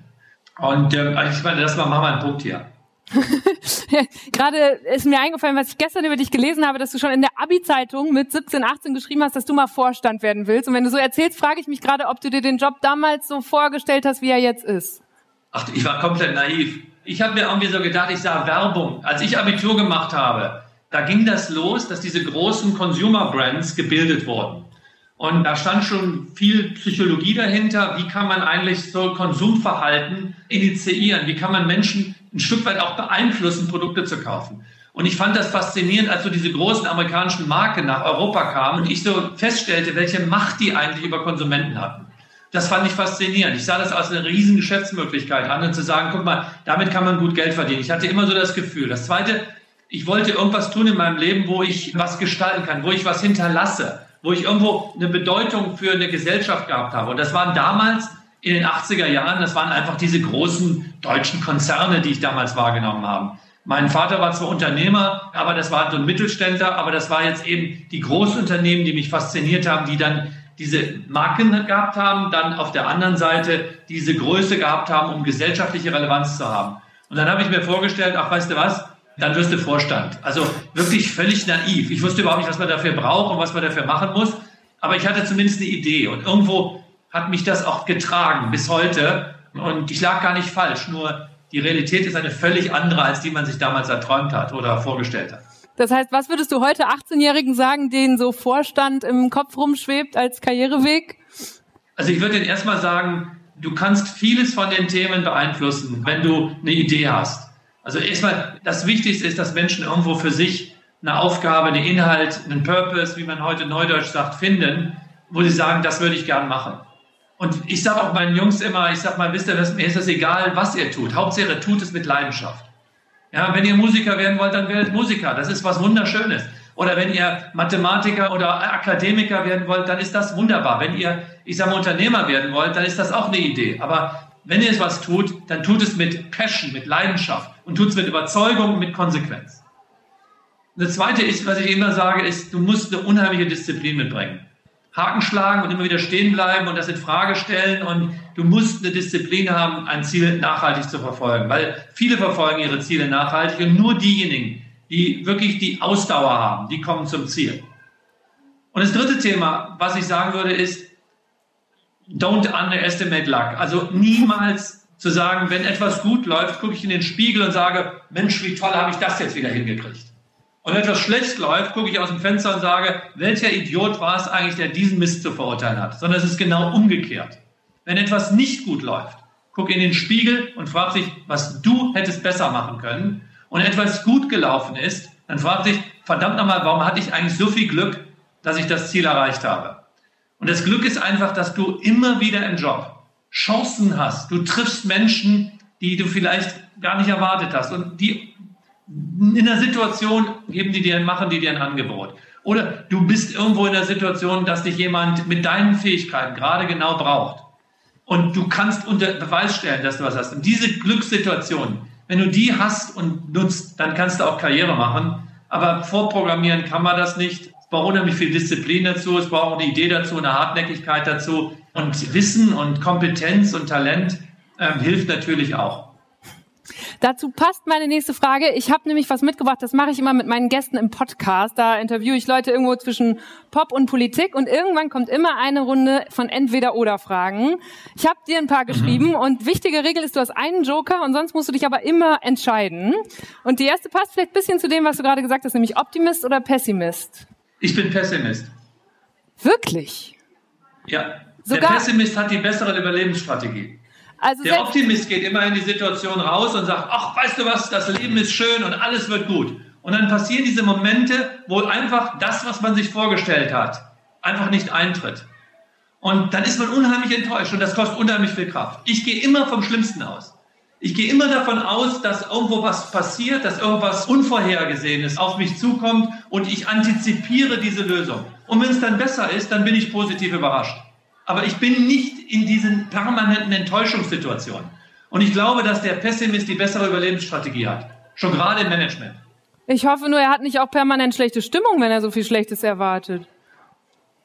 Und äh, ich meine, das war mal ein Punkt hier. Gerade ist mir eingefallen, was ich gestern über dich gelesen habe, dass du schon in der Abi-Zeitung mit 17, 18 geschrieben hast, dass du mal Vorstand werden willst. Und wenn du so erzählst, frage ich mich gerade, ob du dir den Job damals so vorgestellt hast, wie er jetzt ist. Ach, ich war komplett naiv. Ich habe mir irgendwie so gedacht, ich sah Werbung. Als ich Abitur gemacht habe, da ging das los, dass diese großen Consumer Brands gebildet wurden. Und da stand schon viel Psychologie dahinter. Wie kann man eigentlich so Konsumverhalten initiieren? Wie kann man Menschen ein Stück weit auch beeinflussen, Produkte zu kaufen? Und ich fand das faszinierend, als so diese großen amerikanischen Marken nach Europa kamen und ich so feststellte, welche Macht die eigentlich über Konsumenten hatten. Das fand ich faszinierend. Ich sah das als eine riesen Geschäftsmöglichkeit an und zu sagen, guck mal, damit kann man gut Geld verdienen. Ich hatte immer so das Gefühl. Das zweite, ich wollte irgendwas tun in meinem Leben, wo ich was gestalten kann, wo ich was hinterlasse, wo ich irgendwo eine Bedeutung für eine Gesellschaft gehabt habe. Und das waren damals in den 80er Jahren, das waren einfach diese großen deutschen Konzerne, die ich damals wahrgenommen habe. Mein Vater war zwar Unternehmer, aber das war so ein Mittelständler, aber das war jetzt eben die Großunternehmen, die mich fasziniert haben, die dann diese Marken gehabt haben, dann auf der anderen Seite diese Größe gehabt haben, um gesellschaftliche Relevanz zu haben. Und dann habe ich mir vorgestellt, ach, weißt du was, dann wirst du Vorstand. Also wirklich völlig naiv. Ich wusste überhaupt nicht, was man dafür braucht und was man dafür machen muss. Aber ich hatte zumindest eine Idee. Und irgendwo hat mich das auch getragen bis heute. Und ich lag gar nicht falsch. Nur die Realität ist eine völlig andere, als die man sich damals erträumt hat oder vorgestellt hat. Das heißt, was würdest du heute 18-Jährigen sagen, denen so Vorstand im Kopf rumschwebt als Karriereweg? Also ich würde erstmal sagen, du kannst vieles von den Themen beeinflussen, wenn du eine Idee hast. Also erstmal, das Wichtigste ist, dass Menschen irgendwo für sich eine Aufgabe, einen Inhalt, einen Purpose, wie man heute neudeutsch sagt, finden, wo sie sagen, das würde ich gern machen. Und ich sage auch meinen Jungs immer, ich sage mal, wisst ihr, mir ist das egal, was ihr tut. Hauptsache, tut es mit Leidenschaft. Ja, wenn ihr Musiker werden wollt, dann werdet Musiker. Das ist was Wunderschönes. Oder wenn ihr Mathematiker oder Akademiker werden wollt, dann ist das wunderbar. Wenn ihr, ich sage mal, Unternehmer werden wollt, dann ist das auch eine Idee. Aber wenn ihr etwas tut, dann tut es mit Passion, mit Leidenschaft und tut es mit Überzeugung, mit Konsequenz. Das Zweite ist, was ich immer sage, ist, du musst eine unheimliche Disziplin mitbringen. Haken schlagen und immer wieder stehen bleiben und das in Frage stellen und du musst eine Disziplin haben, ein Ziel nachhaltig zu verfolgen, weil viele verfolgen ihre Ziele nachhaltig und nur diejenigen, die wirklich die Ausdauer haben, die kommen zum Ziel. Und das dritte Thema, was ich sagen würde, ist, don't underestimate luck. Also niemals zu sagen, wenn etwas gut läuft, gucke ich in den Spiegel und sage, Mensch, wie toll habe ich das jetzt wieder hingekriegt. Und wenn etwas schlecht läuft, gucke ich aus dem Fenster und sage, welcher Idiot war es eigentlich, der diesen Mist zu verurteilen hat? Sondern es ist genau umgekehrt. Wenn etwas nicht gut läuft, guck in den Spiegel und frag dich, was du hättest besser machen können. Und etwas gut gelaufen ist, dann frag dich, verdammt nochmal, warum hatte ich eigentlich so viel Glück, dass ich das Ziel erreicht habe? Und das Glück ist einfach, dass du immer wieder im Job Chancen hast. Du triffst Menschen, die du vielleicht gar nicht erwartet hast und die in der Situation geben die dir, machen die dir ein Angebot. Oder du bist irgendwo in der Situation, dass dich jemand mit deinen Fähigkeiten gerade genau braucht. Und du kannst unter Beweis stellen, dass du was hast. Und diese Glückssituation, wenn du die hast und nutzt, dann kannst du auch Karriere machen. Aber vorprogrammieren kann man das nicht. Es braucht unheimlich viel Disziplin dazu, es braucht eine Idee dazu, eine Hartnäckigkeit dazu. Und Wissen und Kompetenz und Talent ähm, hilft natürlich auch. Dazu passt meine nächste Frage. Ich habe nämlich was mitgebracht, das mache ich immer mit meinen Gästen im Podcast. Da interviewe ich Leute irgendwo zwischen Pop und Politik und irgendwann kommt immer eine Runde von Entweder-Oder-Fragen. Ich habe dir ein paar geschrieben mhm. und wichtige Regel ist, du hast einen Joker und sonst musst du dich aber immer entscheiden. Und die erste passt vielleicht ein bisschen zu dem, was du gerade gesagt hast, nämlich Optimist oder Pessimist? Ich bin Pessimist. Wirklich? Ja. Sogar Der Pessimist hat die bessere Überlebensstrategie. Also der Optimist geht immer in die Situation raus und sagt, ach, weißt du was, das Leben ist schön und alles wird gut. Und dann passieren diese Momente, wo einfach das, was man sich vorgestellt hat, einfach nicht eintritt. Und dann ist man unheimlich enttäuscht und das kostet unheimlich viel Kraft. Ich gehe immer vom Schlimmsten aus. Ich gehe immer davon aus, dass irgendwo was passiert, dass irgendwas Unvorhergesehenes auf mich zukommt und ich antizipiere diese Lösung. Und wenn es dann besser ist, dann bin ich positiv überrascht. Aber ich bin nicht in diesen permanenten Enttäuschungssituationen. Und ich glaube, dass der Pessimist die bessere Überlebensstrategie hat. Schon gerade im Management. Ich hoffe nur, er hat nicht auch permanent schlechte Stimmung, wenn er so viel Schlechtes erwartet.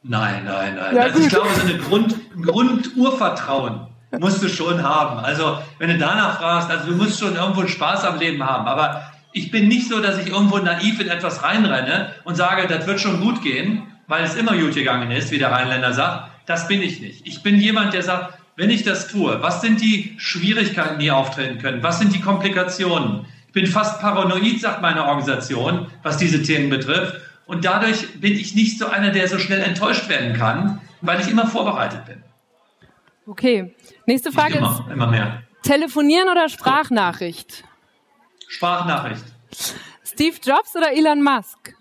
Nein, nein, nein. Ja, also ich glaube, so eine Grund, Grundurvertrauen musst du schon haben. Also, wenn du danach fragst, also du musst schon irgendwo Spaß am Leben haben. Aber ich bin nicht so, dass ich irgendwo naiv in etwas reinrenne und sage, das wird schon gut gehen, weil es immer gut gegangen ist, wie der Rheinländer sagt. Das bin ich nicht. Ich bin jemand, der sagt, wenn ich das tue, was sind die Schwierigkeiten, die auftreten können? Was sind die Komplikationen? Ich bin fast paranoid, sagt meine Organisation, was diese Themen betrifft. Und dadurch bin ich nicht so einer, der so schnell enttäuscht werden kann, weil ich immer vorbereitet bin. Okay. Nächste Frage immer, ist: immer mehr. Telefonieren oder Sprachnachricht? Sprachnachricht. Steve Jobs oder Elon Musk?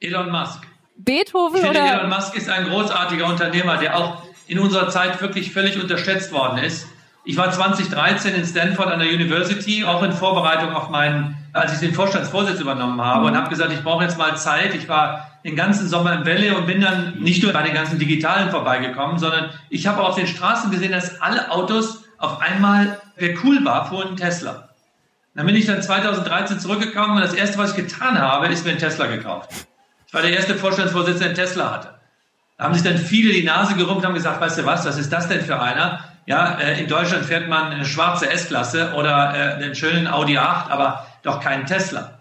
Elon Musk. Beethoven ich finde, oder? Elon Musk ist ein großartiger Unternehmer, der auch in unserer Zeit wirklich völlig unterschätzt worden ist. Ich war 2013 in Stanford an der University, auch in Vorbereitung auf meinen, als ich den Vorstandsvorsitz übernommen habe und habe gesagt, ich brauche jetzt mal Zeit. Ich war den ganzen Sommer im Welle und bin dann nicht nur bei den ganzen Digitalen vorbeigekommen, sondern ich habe auf den Straßen gesehen, dass alle Autos auf einmal, wer cool war, fuhren Tesla. Dann bin ich dann 2013 zurückgekommen und das erste, was ich getan habe, ist mir einen Tesla gekauft. Ich war der erste Vorstandsvorsitzende, der Tesla hatte. Da haben sich dann viele die Nase gerümpft und haben gesagt, weißt du was, was ist das denn für einer? Ja, äh, in Deutschland fährt man eine schwarze S-Klasse oder äh, einen schönen Audi 8, aber doch keinen Tesla.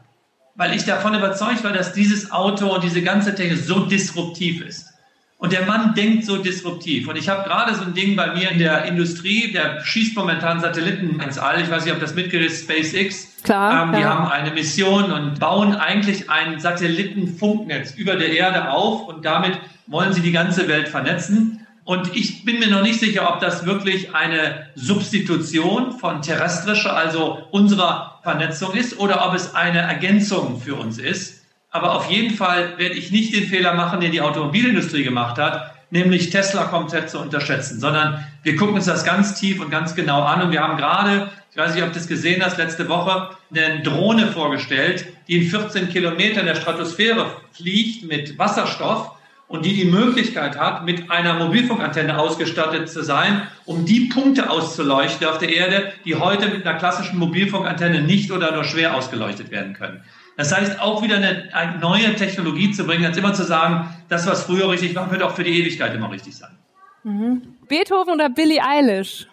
Weil ich davon überzeugt war, dass dieses Auto und diese ganze Technik so disruptiv ist. Und der Mann denkt so disruptiv. Und ich habe gerade so ein Ding bei mir in der Industrie, der schießt momentan Satelliten ins All. Ich weiß nicht, ob das mitgerissen ist, SpaceX. Klar. Ähm, die ja. haben eine Mission und bauen eigentlich ein Satellitenfunknetz über der Erde auf und damit wollen sie die ganze Welt vernetzen. Und ich bin mir noch nicht sicher, ob das wirklich eine Substitution von terrestrischer, also unserer Vernetzung ist, oder ob es eine Ergänzung für uns ist. Aber auf jeden Fall werde ich nicht den Fehler machen, den die Automobilindustrie gemacht hat, nämlich Tesla komplett zu unterschätzen, sondern wir gucken uns das ganz tief und ganz genau an. Und wir haben gerade, ich weiß nicht, ob du das gesehen hast, letzte Woche eine Drohne vorgestellt, die in 14 Kilometern der Stratosphäre fliegt mit Wasserstoff und die die Möglichkeit hat, mit einer Mobilfunkantenne ausgestattet zu sein, um die Punkte auszuleuchten auf der Erde, die heute mit einer klassischen Mobilfunkantenne nicht oder nur schwer ausgeleuchtet werden können. Das heißt, auch wieder eine, eine neue Technologie zu bringen, als immer zu sagen, das, was früher richtig war, wird auch für die Ewigkeit immer richtig sein. Mhm. Beethoven oder Billie Eilish?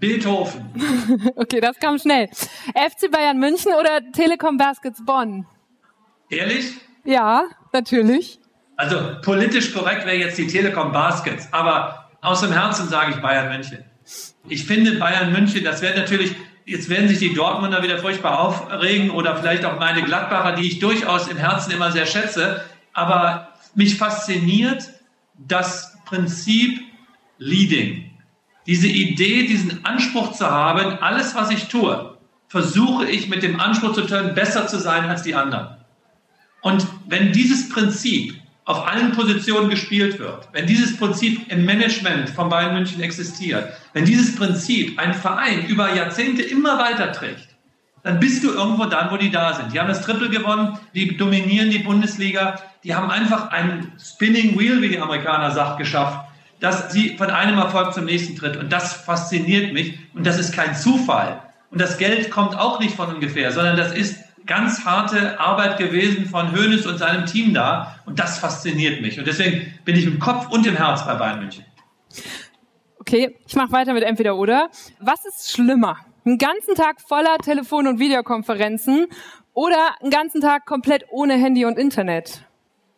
Beethoven. okay, das kam schnell. FC Bayern München oder Telekom Baskets Bonn? Ehrlich? Ja, natürlich. Also politisch korrekt wäre jetzt die Telekom Baskets, aber aus dem Herzen sage ich Bayern München. Ich finde Bayern München, das wäre natürlich Jetzt werden sich die Dortmunder wieder furchtbar aufregen oder vielleicht auch meine Gladbacher, die ich durchaus im Herzen immer sehr schätze. Aber mich fasziniert das Prinzip Leading. Diese Idee, diesen Anspruch zu haben, alles, was ich tue, versuche ich mit dem Anspruch zu tun, besser zu sein als die anderen. Und wenn dieses Prinzip auf allen Positionen gespielt wird, wenn dieses Prinzip im Management von Bayern München existiert, wenn dieses Prinzip einen Verein über Jahrzehnte immer weiter trägt, dann bist du irgendwo dann, wo die da sind. Die haben das Triple gewonnen, die dominieren die Bundesliga, die haben einfach ein Spinning Wheel, wie die Amerikaner sagt, geschafft, dass sie von einem Erfolg zum nächsten tritt. Und das fasziniert mich. Und das ist kein Zufall. Und das Geld kommt auch nicht von ungefähr, sondern das ist ganz harte Arbeit gewesen von Hoeneß und seinem Team da. Und das fasziniert mich. Und deswegen bin ich im Kopf und im Herz bei Bayern München. Okay, ich mache weiter mit entweder oder. Was ist schlimmer? Einen ganzen Tag voller Telefon- und Videokonferenzen oder einen ganzen Tag komplett ohne Handy und Internet?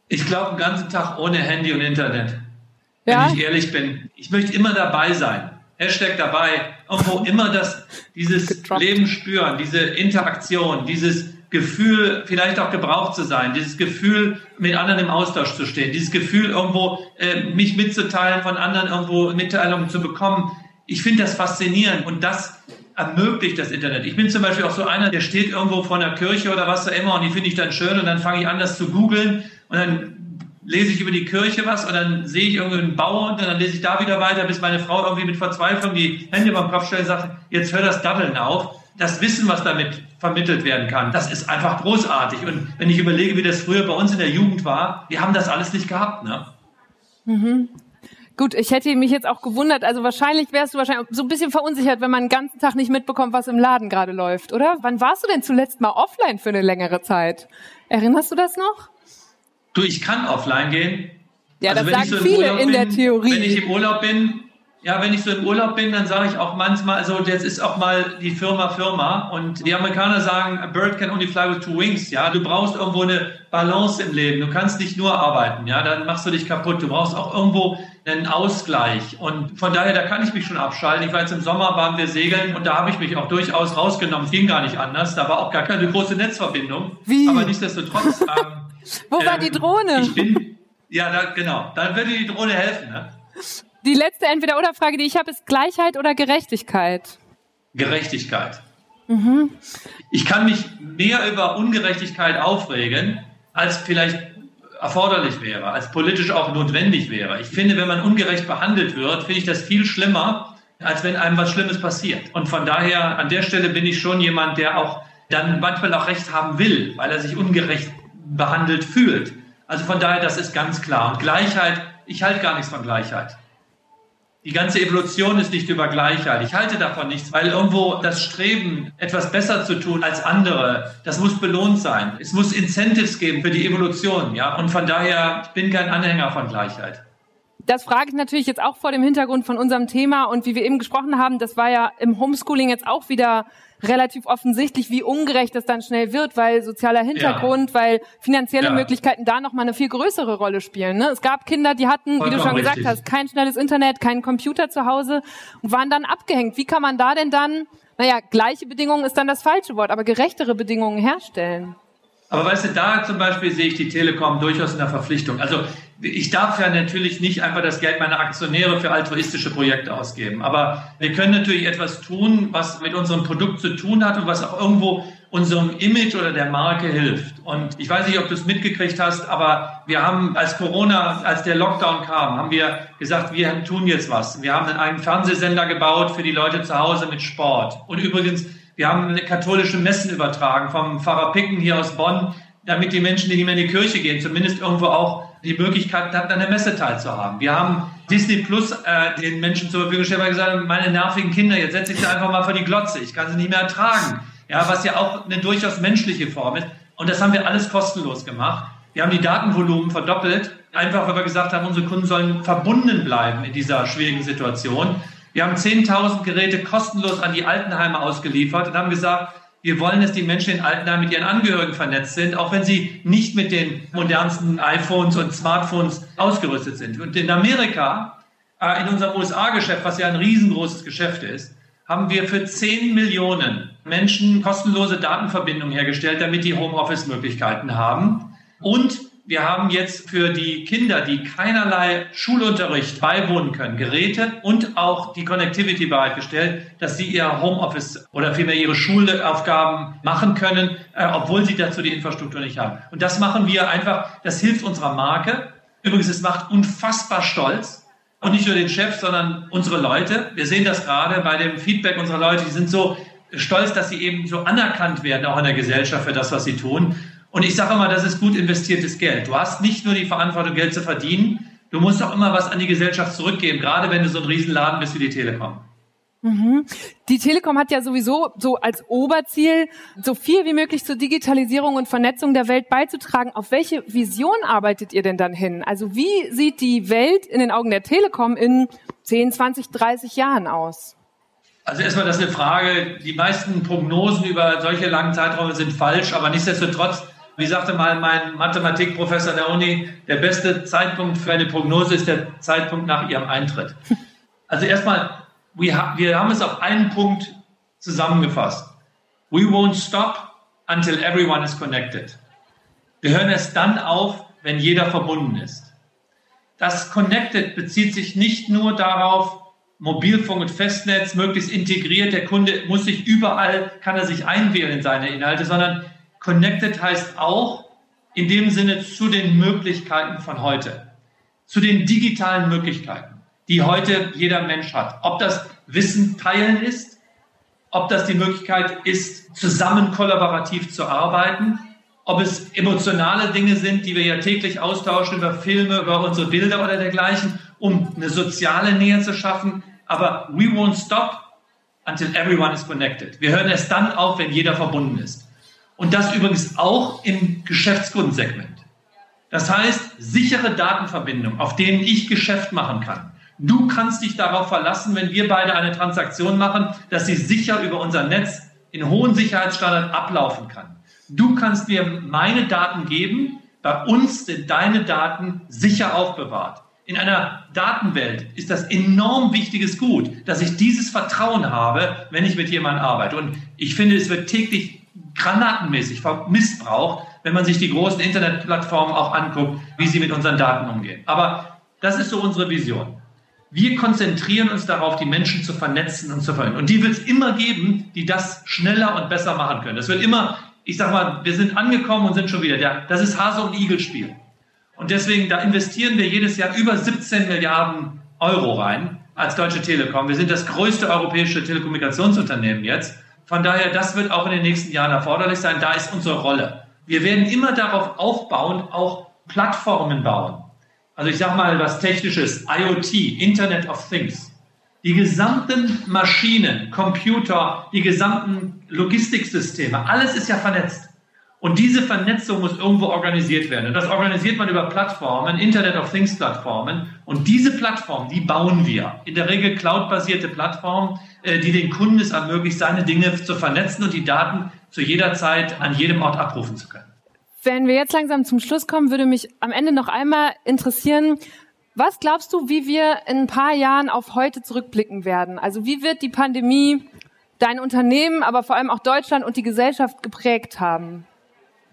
Ich glaube, einen ganzen Tag ohne Handy und Internet. Ja? Wenn ich ehrlich bin. Ich möchte immer dabei sein. Hashtag dabei. Irgendwo immer das, dieses Getroppt. Leben spüren, diese Interaktion, dieses Gefühl, vielleicht auch gebraucht zu sein, dieses Gefühl, mit anderen im Austausch zu stehen, dieses Gefühl, irgendwo äh, mich mitzuteilen, von anderen irgendwo Mitteilungen zu bekommen. Ich finde das faszinierend und das ermöglicht das Internet. Ich bin zum Beispiel auch so einer, der steht irgendwo vor einer Kirche oder was auch immer und die finde ich dann schön und dann fange ich an, das zu googeln und dann lese ich über die Kirche was und dann sehe ich irgendwie einen Bauer und dann lese ich da wieder weiter, bis meine Frau irgendwie mit Verzweiflung die Hände beim Kopf stellt und sagt, jetzt hör das Daddeln auf das Wissen, was damit vermittelt werden kann, das ist einfach großartig. Und wenn ich überlege, wie das früher bei uns in der Jugend war, wir haben das alles nicht gehabt. Ne? Mhm. Gut, ich hätte mich jetzt auch gewundert, also wahrscheinlich wärst du wahrscheinlich so ein bisschen verunsichert, wenn man den ganzen Tag nicht mitbekommt, was im Laden gerade läuft, oder? Wann warst du denn zuletzt mal offline für eine längere Zeit? Erinnerst du das noch? Du, ich kann offline gehen. Ja, also das sagen so viele in bin, der Theorie. Wenn ich im Urlaub bin, ja, wenn ich so im Urlaub bin, dann sage ich auch manchmal, also jetzt ist auch mal die Firma Firma und die Amerikaner sagen, a bird can only fly with two wings. Ja, du brauchst irgendwo eine Balance im Leben. Du kannst nicht nur arbeiten. Ja, dann machst du dich kaputt. Du brauchst auch irgendwo einen Ausgleich. Und von daher, da kann ich mich schon abschalten. Ich war jetzt im Sommer, waren wir segeln und da habe ich mich auch durchaus rausgenommen. Es ging gar nicht anders. Da war auch gar keine große Netzverbindung. Wie? Aber nichtsdestotrotz. Ähm, Wo war die ähm, Drohne? Ich bin, ja, da, genau. Dann würde die Drohne helfen. Ne? Die letzte Entweder-Oder-Frage, die ich habe, ist Gleichheit oder Gerechtigkeit? Gerechtigkeit. Mhm. Ich kann mich mehr über Ungerechtigkeit aufregen, als vielleicht erforderlich wäre, als politisch auch notwendig wäre. Ich finde, wenn man ungerecht behandelt wird, finde ich das viel schlimmer, als wenn einem was Schlimmes passiert. Und von daher, an der Stelle bin ich schon jemand, der auch dann manchmal auch Recht haben will, weil er sich ungerecht behandelt fühlt. Also von daher, das ist ganz klar. Und Gleichheit, ich halte gar nichts von Gleichheit. Die ganze Evolution ist nicht über Gleichheit. Ich halte davon nichts, weil irgendwo das Streben, etwas besser zu tun als andere, das muss belohnt sein. Es muss Incentives geben für die Evolution, ja. Und von daher ich bin kein Anhänger von Gleichheit. Das frage ich natürlich jetzt auch vor dem Hintergrund von unserem Thema und wie wir eben gesprochen haben, das war ja im Homeschooling jetzt auch wieder relativ offensichtlich, wie ungerecht das dann schnell wird, weil sozialer Hintergrund, ja. weil finanzielle ja. Möglichkeiten da nochmal eine viel größere Rolle spielen. Ne? Es gab Kinder, die hatten, Vollkommen wie du schon gesagt richtig. hast, kein schnelles Internet, keinen Computer zu Hause und waren dann abgehängt. Wie kann man da denn dann, naja, gleiche Bedingungen ist dann das falsche Wort, aber gerechtere Bedingungen herstellen? Aber weißt du, da zum Beispiel sehe ich die Telekom durchaus in der Verpflichtung. Also ich darf ja natürlich nicht einfach das Geld meiner Aktionäre für altruistische Projekte ausgeben. Aber wir können natürlich etwas tun, was mit unserem Produkt zu tun hat und was auch irgendwo unserem Image oder der Marke hilft. Und ich weiß nicht, ob du es mitgekriegt hast, aber wir haben, als Corona, als der Lockdown kam, haben wir gesagt, wir tun jetzt was. Wir haben einen Fernsehsender gebaut für die Leute zu Hause mit Sport. Und übrigens, wir haben eine katholische Messen übertragen vom Pfarrer Picken hier aus Bonn, damit die Menschen, die nicht mehr in die Kirche gehen, zumindest irgendwo auch die Möglichkeit hatten, an der Messe teilzuhaben. Wir haben Disney Plus äh, den Menschen zur Verfügung gestellt, weil gesagt meine nervigen Kinder, jetzt setze ich sie einfach mal vor die Glotze, ich kann sie nicht mehr ertragen. Ja, was ja auch eine durchaus menschliche Form ist. Und das haben wir alles kostenlos gemacht. Wir haben die Datenvolumen verdoppelt, einfach weil wir gesagt haben, unsere Kunden sollen verbunden bleiben in dieser schwierigen Situation. Wir haben 10.000 Geräte kostenlos an die Altenheime ausgeliefert und haben gesagt, wir wollen, dass die Menschen in Altenheim mit ihren Angehörigen vernetzt sind, auch wenn sie nicht mit den modernsten iPhones und Smartphones ausgerüstet sind. Und in Amerika, äh, in unserem USA-Geschäft, was ja ein riesengroßes Geschäft ist, haben wir für 10 Millionen Menschen kostenlose Datenverbindungen hergestellt, damit die Homeoffice-Möglichkeiten haben. Und wir haben jetzt für die Kinder, die keinerlei Schulunterricht beiwohnen können, Geräte und auch die Connectivity bereitgestellt, dass sie ihr Homeoffice oder vielmehr ihre Schulaufgaben machen können, äh, obwohl sie dazu die Infrastruktur nicht haben. Und das machen wir einfach, das hilft unserer Marke. Übrigens, es macht unfassbar stolz. Und nicht nur den Chef, sondern unsere Leute. Wir sehen das gerade bei dem Feedback unserer Leute. Die sind so stolz, dass sie eben so anerkannt werden, auch in der Gesellschaft für das, was sie tun. Und ich sage immer, das ist gut investiertes Geld. Du hast nicht nur die Verantwortung, Geld zu verdienen, du musst auch immer was an die Gesellschaft zurückgeben, gerade wenn du so ein Riesenladen bist wie die Telekom. Mhm. Die Telekom hat ja sowieso so als Oberziel, so viel wie möglich zur Digitalisierung und Vernetzung der Welt beizutragen. Auf welche Vision arbeitet ihr denn dann hin? Also wie sieht die Welt in den Augen der Telekom in 10, 20, 30 Jahren aus? Also erstmal, das ist eine Frage. Die meisten Prognosen über solche langen Zeiträume sind falsch, aber nichtsdestotrotz wie sagte mal mein Mathematikprofessor der Uni, der beste Zeitpunkt für eine Prognose ist der Zeitpunkt nach ihrem Eintritt. Also erstmal, wir haben es auf einen Punkt zusammengefasst. We won't stop until everyone is connected. Wir hören es dann auf, wenn jeder verbunden ist. Das Connected bezieht sich nicht nur darauf, Mobilfunk und Festnetz möglichst integriert, der Kunde muss sich überall, kann er sich einwählen in seine Inhalte, sondern Connected heißt auch in dem Sinne zu den Möglichkeiten von heute, zu den digitalen Möglichkeiten, die heute jeder Mensch hat. Ob das Wissen teilen ist, ob das die Möglichkeit ist, zusammen kollaborativ zu arbeiten, ob es emotionale Dinge sind, die wir ja täglich austauschen über Filme, über unsere Bilder oder dergleichen, um eine soziale Nähe zu schaffen. Aber we won't stop until everyone is connected. Wir hören erst dann auf, wenn jeder verbunden ist. Und das übrigens auch im Geschäftskundensegment. Das heißt, sichere Datenverbindung, auf denen ich Geschäft machen kann. Du kannst dich darauf verlassen, wenn wir beide eine Transaktion machen, dass sie sicher über unser Netz in hohen Sicherheitsstandards ablaufen kann. Du kannst mir meine Daten geben, bei uns sind deine Daten sicher aufbewahrt. In einer Datenwelt ist das enorm wichtiges Gut, dass ich dieses Vertrauen habe, wenn ich mit jemandem arbeite. Und ich finde, es wird täglich granatenmäßig missbraucht, wenn man sich die großen Internetplattformen auch anguckt, wie sie mit unseren Daten umgehen. Aber das ist so unsere Vision. Wir konzentrieren uns darauf, die Menschen zu vernetzen und zu verbinden. Und die wird es immer geben, die das schneller und besser machen können. Das wird immer, ich sag mal, wir sind angekommen und sind schon wieder da. Das ist Hase- und Igel-Spiel. Und deswegen, da investieren wir jedes Jahr über 17 Milliarden Euro rein als Deutsche Telekom. Wir sind das größte europäische Telekommunikationsunternehmen jetzt. Von daher, das wird auch in den nächsten Jahren erforderlich sein. Da ist unsere Rolle. Wir werden immer darauf aufbauen, auch Plattformen bauen. Also ich sage mal was Technisches, IoT, Internet of Things. Die gesamten Maschinen, Computer, die gesamten Logistiksysteme, alles ist ja vernetzt. Und diese Vernetzung muss irgendwo organisiert werden. Und das organisiert man über Plattformen, Internet of Things Plattformen. Und diese Plattformen, die bauen wir. In der Regel cloud-basierte Plattformen, die den Kunden es ermöglicht, seine Dinge zu vernetzen und die Daten zu jeder Zeit an jedem Ort abrufen zu können. Wenn wir jetzt langsam zum Schluss kommen, würde mich am Ende noch einmal interessieren, was glaubst du, wie wir in ein paar Jahren auf heute zurückblicken werden? Also wie wird die Pandemie dein Unternehmen, aber vor allem auch Deutschland und die Gesellschaft geprägt haben?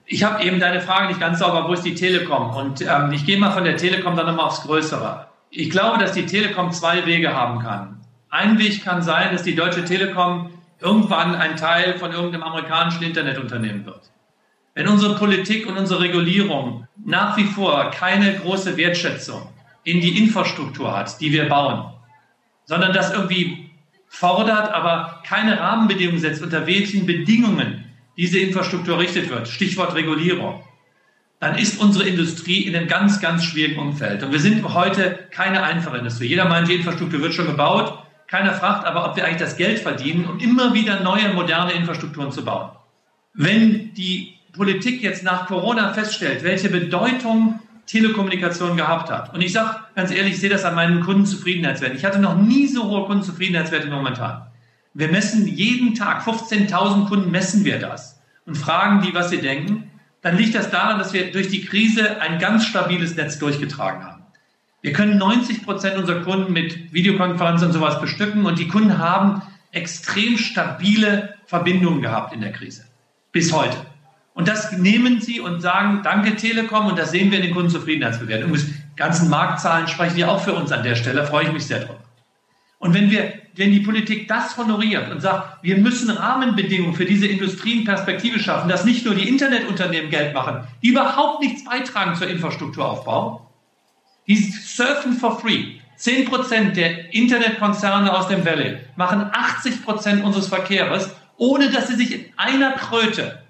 Ich habe eben deine Frage nicht ganz sauber, wo ist die Telekom? Und ähm, ich gehe mal von der Telekom dann nochmal aufs Größere. Ich glaube, dass die Telekom zwei Wege haben kann. Ein Weg kann sein, dass die Deutsche Telekom irgendwann ein Teil von irgendeinem amerikanischen Internetunternehmen wird. Wenn unsere Politik und unsere Regulierung nach wie vor keine große Wertschätzung in die Infrastruktur hat, die wir bauen, sondern das irgendwie fordert, aber keine Rahmenbedingungen setzt, unter welchen Bedingungen diese Infrastruktur errichtet wird, Stichwort Regulierung, dann ist unsere Industrie in einem ganz, ganz schwierigen Umfeld. Und wir sind heute keine einfache Industrie. Jeder meint, die Infrastruktur wird schon gebaut. Keiner fragt aber, ob wir eigentlich das Geld verdienen, um immer wieder neue, moderne Infrastrukturen zu bauen. Wenn die Politik jetzt nach Corona feststellt, welche Bedeutung Telekommunikation gehabt hat. Und ich sage ganz ehrlich, ich sehe das an meinen Kundenzufriedenheitswerten. Ich hatte noch nie so hohe Kundenzufriedenheitswerte momentan. Wir messen jeden Tag, 15.000 Kunden messen wir das und fragen die, was sie denken. Dann liegt das daran, dass wir durch die Krise ein ganz stabiles Netz durchgetragen haben. Wir können 90 Prozent unserer Kunden mit Videokonferenzen und sowas bestücken und die Kunden haben extrem stabile Verbindungen gehabt in der Krise. Bis heute. Und das nehmen sie und sagen, danke Telekom, und das sehen wir in den Kundenzufriedenheitsbewertungen. Die ganzen Marktzahlen sprechen ja auch für uns an der Stelle, freue ich mich sehr drüber. Und wenn wir, wenn die Politik das honoriert und sagt, wir müssen Rahmenbedingungen für diese Industrien Perspektive schaffen, dass nicht nur die Internetunternehmen Geld machen, die überhaupt nichts beitragen zur Infrastrukturaufbau, die surfen for free. Zehn Prozent der Internetkonzerne aus dem Valley machen 80 Prozent unseres Verkehrs, ohne dass sie sich in einer Kröte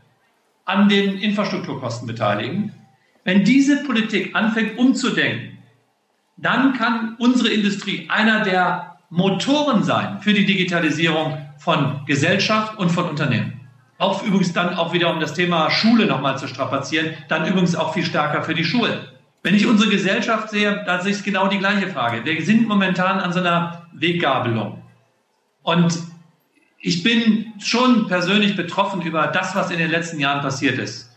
an den Infrastrukturkosten beteiligen. Wenn diese Politik anfängt umzudenken, dann kann unsere Industrie einer der Motoren sein für die Digitalisierung von Gesellschaft und von Unternehmen. Auch übrigens dann auch wieder, um das Thema Schule nochmal zu strapazieren, dann übrigens auch viel stärker für die Schulen. Wenn ich unsere Gesellschaft sehe, da sehe ich genau die gleiche Frage. Wir sind momentan an so einer Weggabelung. Und ich bin schon persönlich betroffen über das, was in den letzten Jahren passiert ist.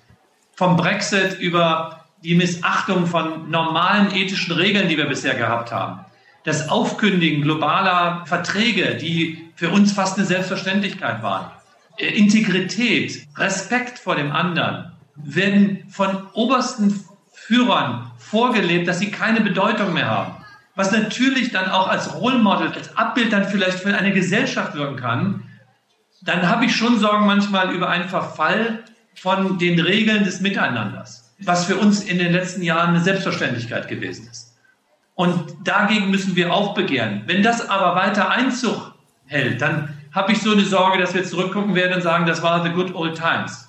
Vom Brexit über die Missachtung von normalen ethischen Regeln, die wir bisher gehabt haben. Das Aufkündigen globaler Verträge, die für uns fast eine Selbstverständlichkeit waren. Integrität, Respekt vor dem anderen werden von obersten Führern vorgelebt, dass sie keine Bedeutung mehr haben. Was natürlich dann auch als Role Model, als Abbild dann vielleicht für eine Gesellschaft wirken kann, dann habe ich schon Sorgen manchmal über einen Verfall von den Regeln des Miteinanders, was für uns in den letzten Jahren eine Selbstverständlichkeit gewesen ist. Und dagegen müssen wir aufbegehren. Wenn das aber weiter Einzug hält, dann habe ich so eine Sorge, dass wir zurückgucken werden und sagen, das war the good old times.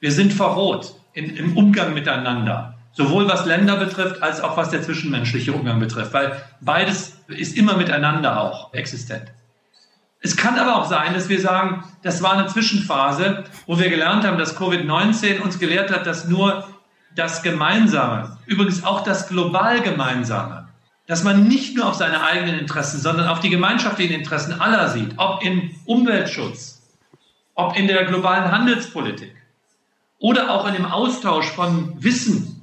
Wir sind verroht in, im Umgang miteinander. Sowohl was Länder betrifft, als auch was der zwischenmenschliche Umgang betrifft, weil beides ist immer miteinander auch existent. Es kann aber auch sein, dass wir sagen, das war eine Zwischenphase, wo wir gelernt haben, dass Covid-19 uns gelehrt hat, dass nur das Gemeinsame, übrigens auch das global Gemeinsame, dass man nicht nur auf seine eigenen Interessen, sondern auf die gemeinschaftlichen Interessen aller sieht, ob in Umweltschutz, ob in der globalen Handelspolitik oder auch in dem Austausch von Wissen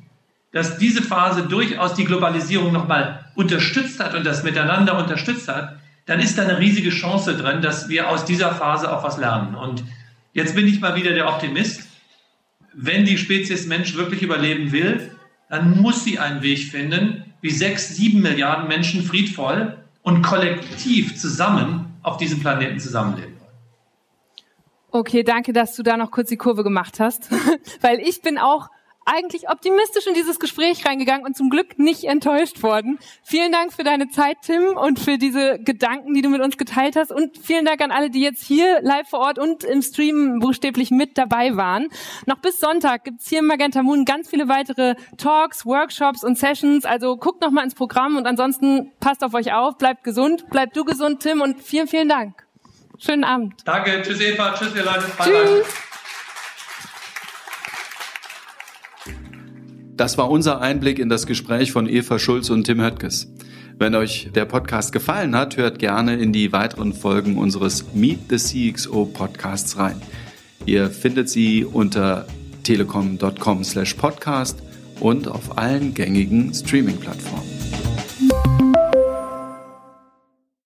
dass diese Phase durchaus die Globalisierung nochmal unterstützt hat und das Miteinander unterstützt hat, dann ist da eine riesige Chance drin, dass wir aus dieser Phase auch was lernen. Und jetzt bin ich mal wieder der Optimist. Wenn die Spezies Mensch wirklich überleben will, dann muss sie einen Weg finden, wie sechs, sieben Milliarden Menschen friedvoll und kollektiv zusammen auf diesem Planeten zusammenleben. Okay, danke, dass du da noch kurz die Kurve gemacht hast, weil ich bin auch eigentlich optimistisch in dieses Gespräch reingegangen und zum Glück nicht enttäuscht worden. Vielen Dank für deine Zeit, Tim, und für diese Gedanken, die du mit uns geteilt hast. Und vielen Dank an alle, die jetzt hier live vor Ort und im Stream buchstäblich mit dabei waren. Noch bis Sonntag gibt's hier im Magenta Moon ganz viele weitere Talks, Workshops und Sessions. Also guckt noch mal ins Programm und ansonsten passt auf euch auf, bleibt gesund, bleibt du gesund, Tim, und vielen, vielen Dank. Schönen Abend. Danke, tschüss Eva, tschüss ihr Leute. Bye tschüss. Das war unser Einblick in das Gespräch von Eva Schulz und Tim Höttges. Wenn euch der Podcast gefallen hat, hört gerne in die weiteren Folgen unseres Meet the CXO Podcasts rein. Ihr findet sie unter telekom.com/podcast und auf allen gängigen Streaming-Plattformen.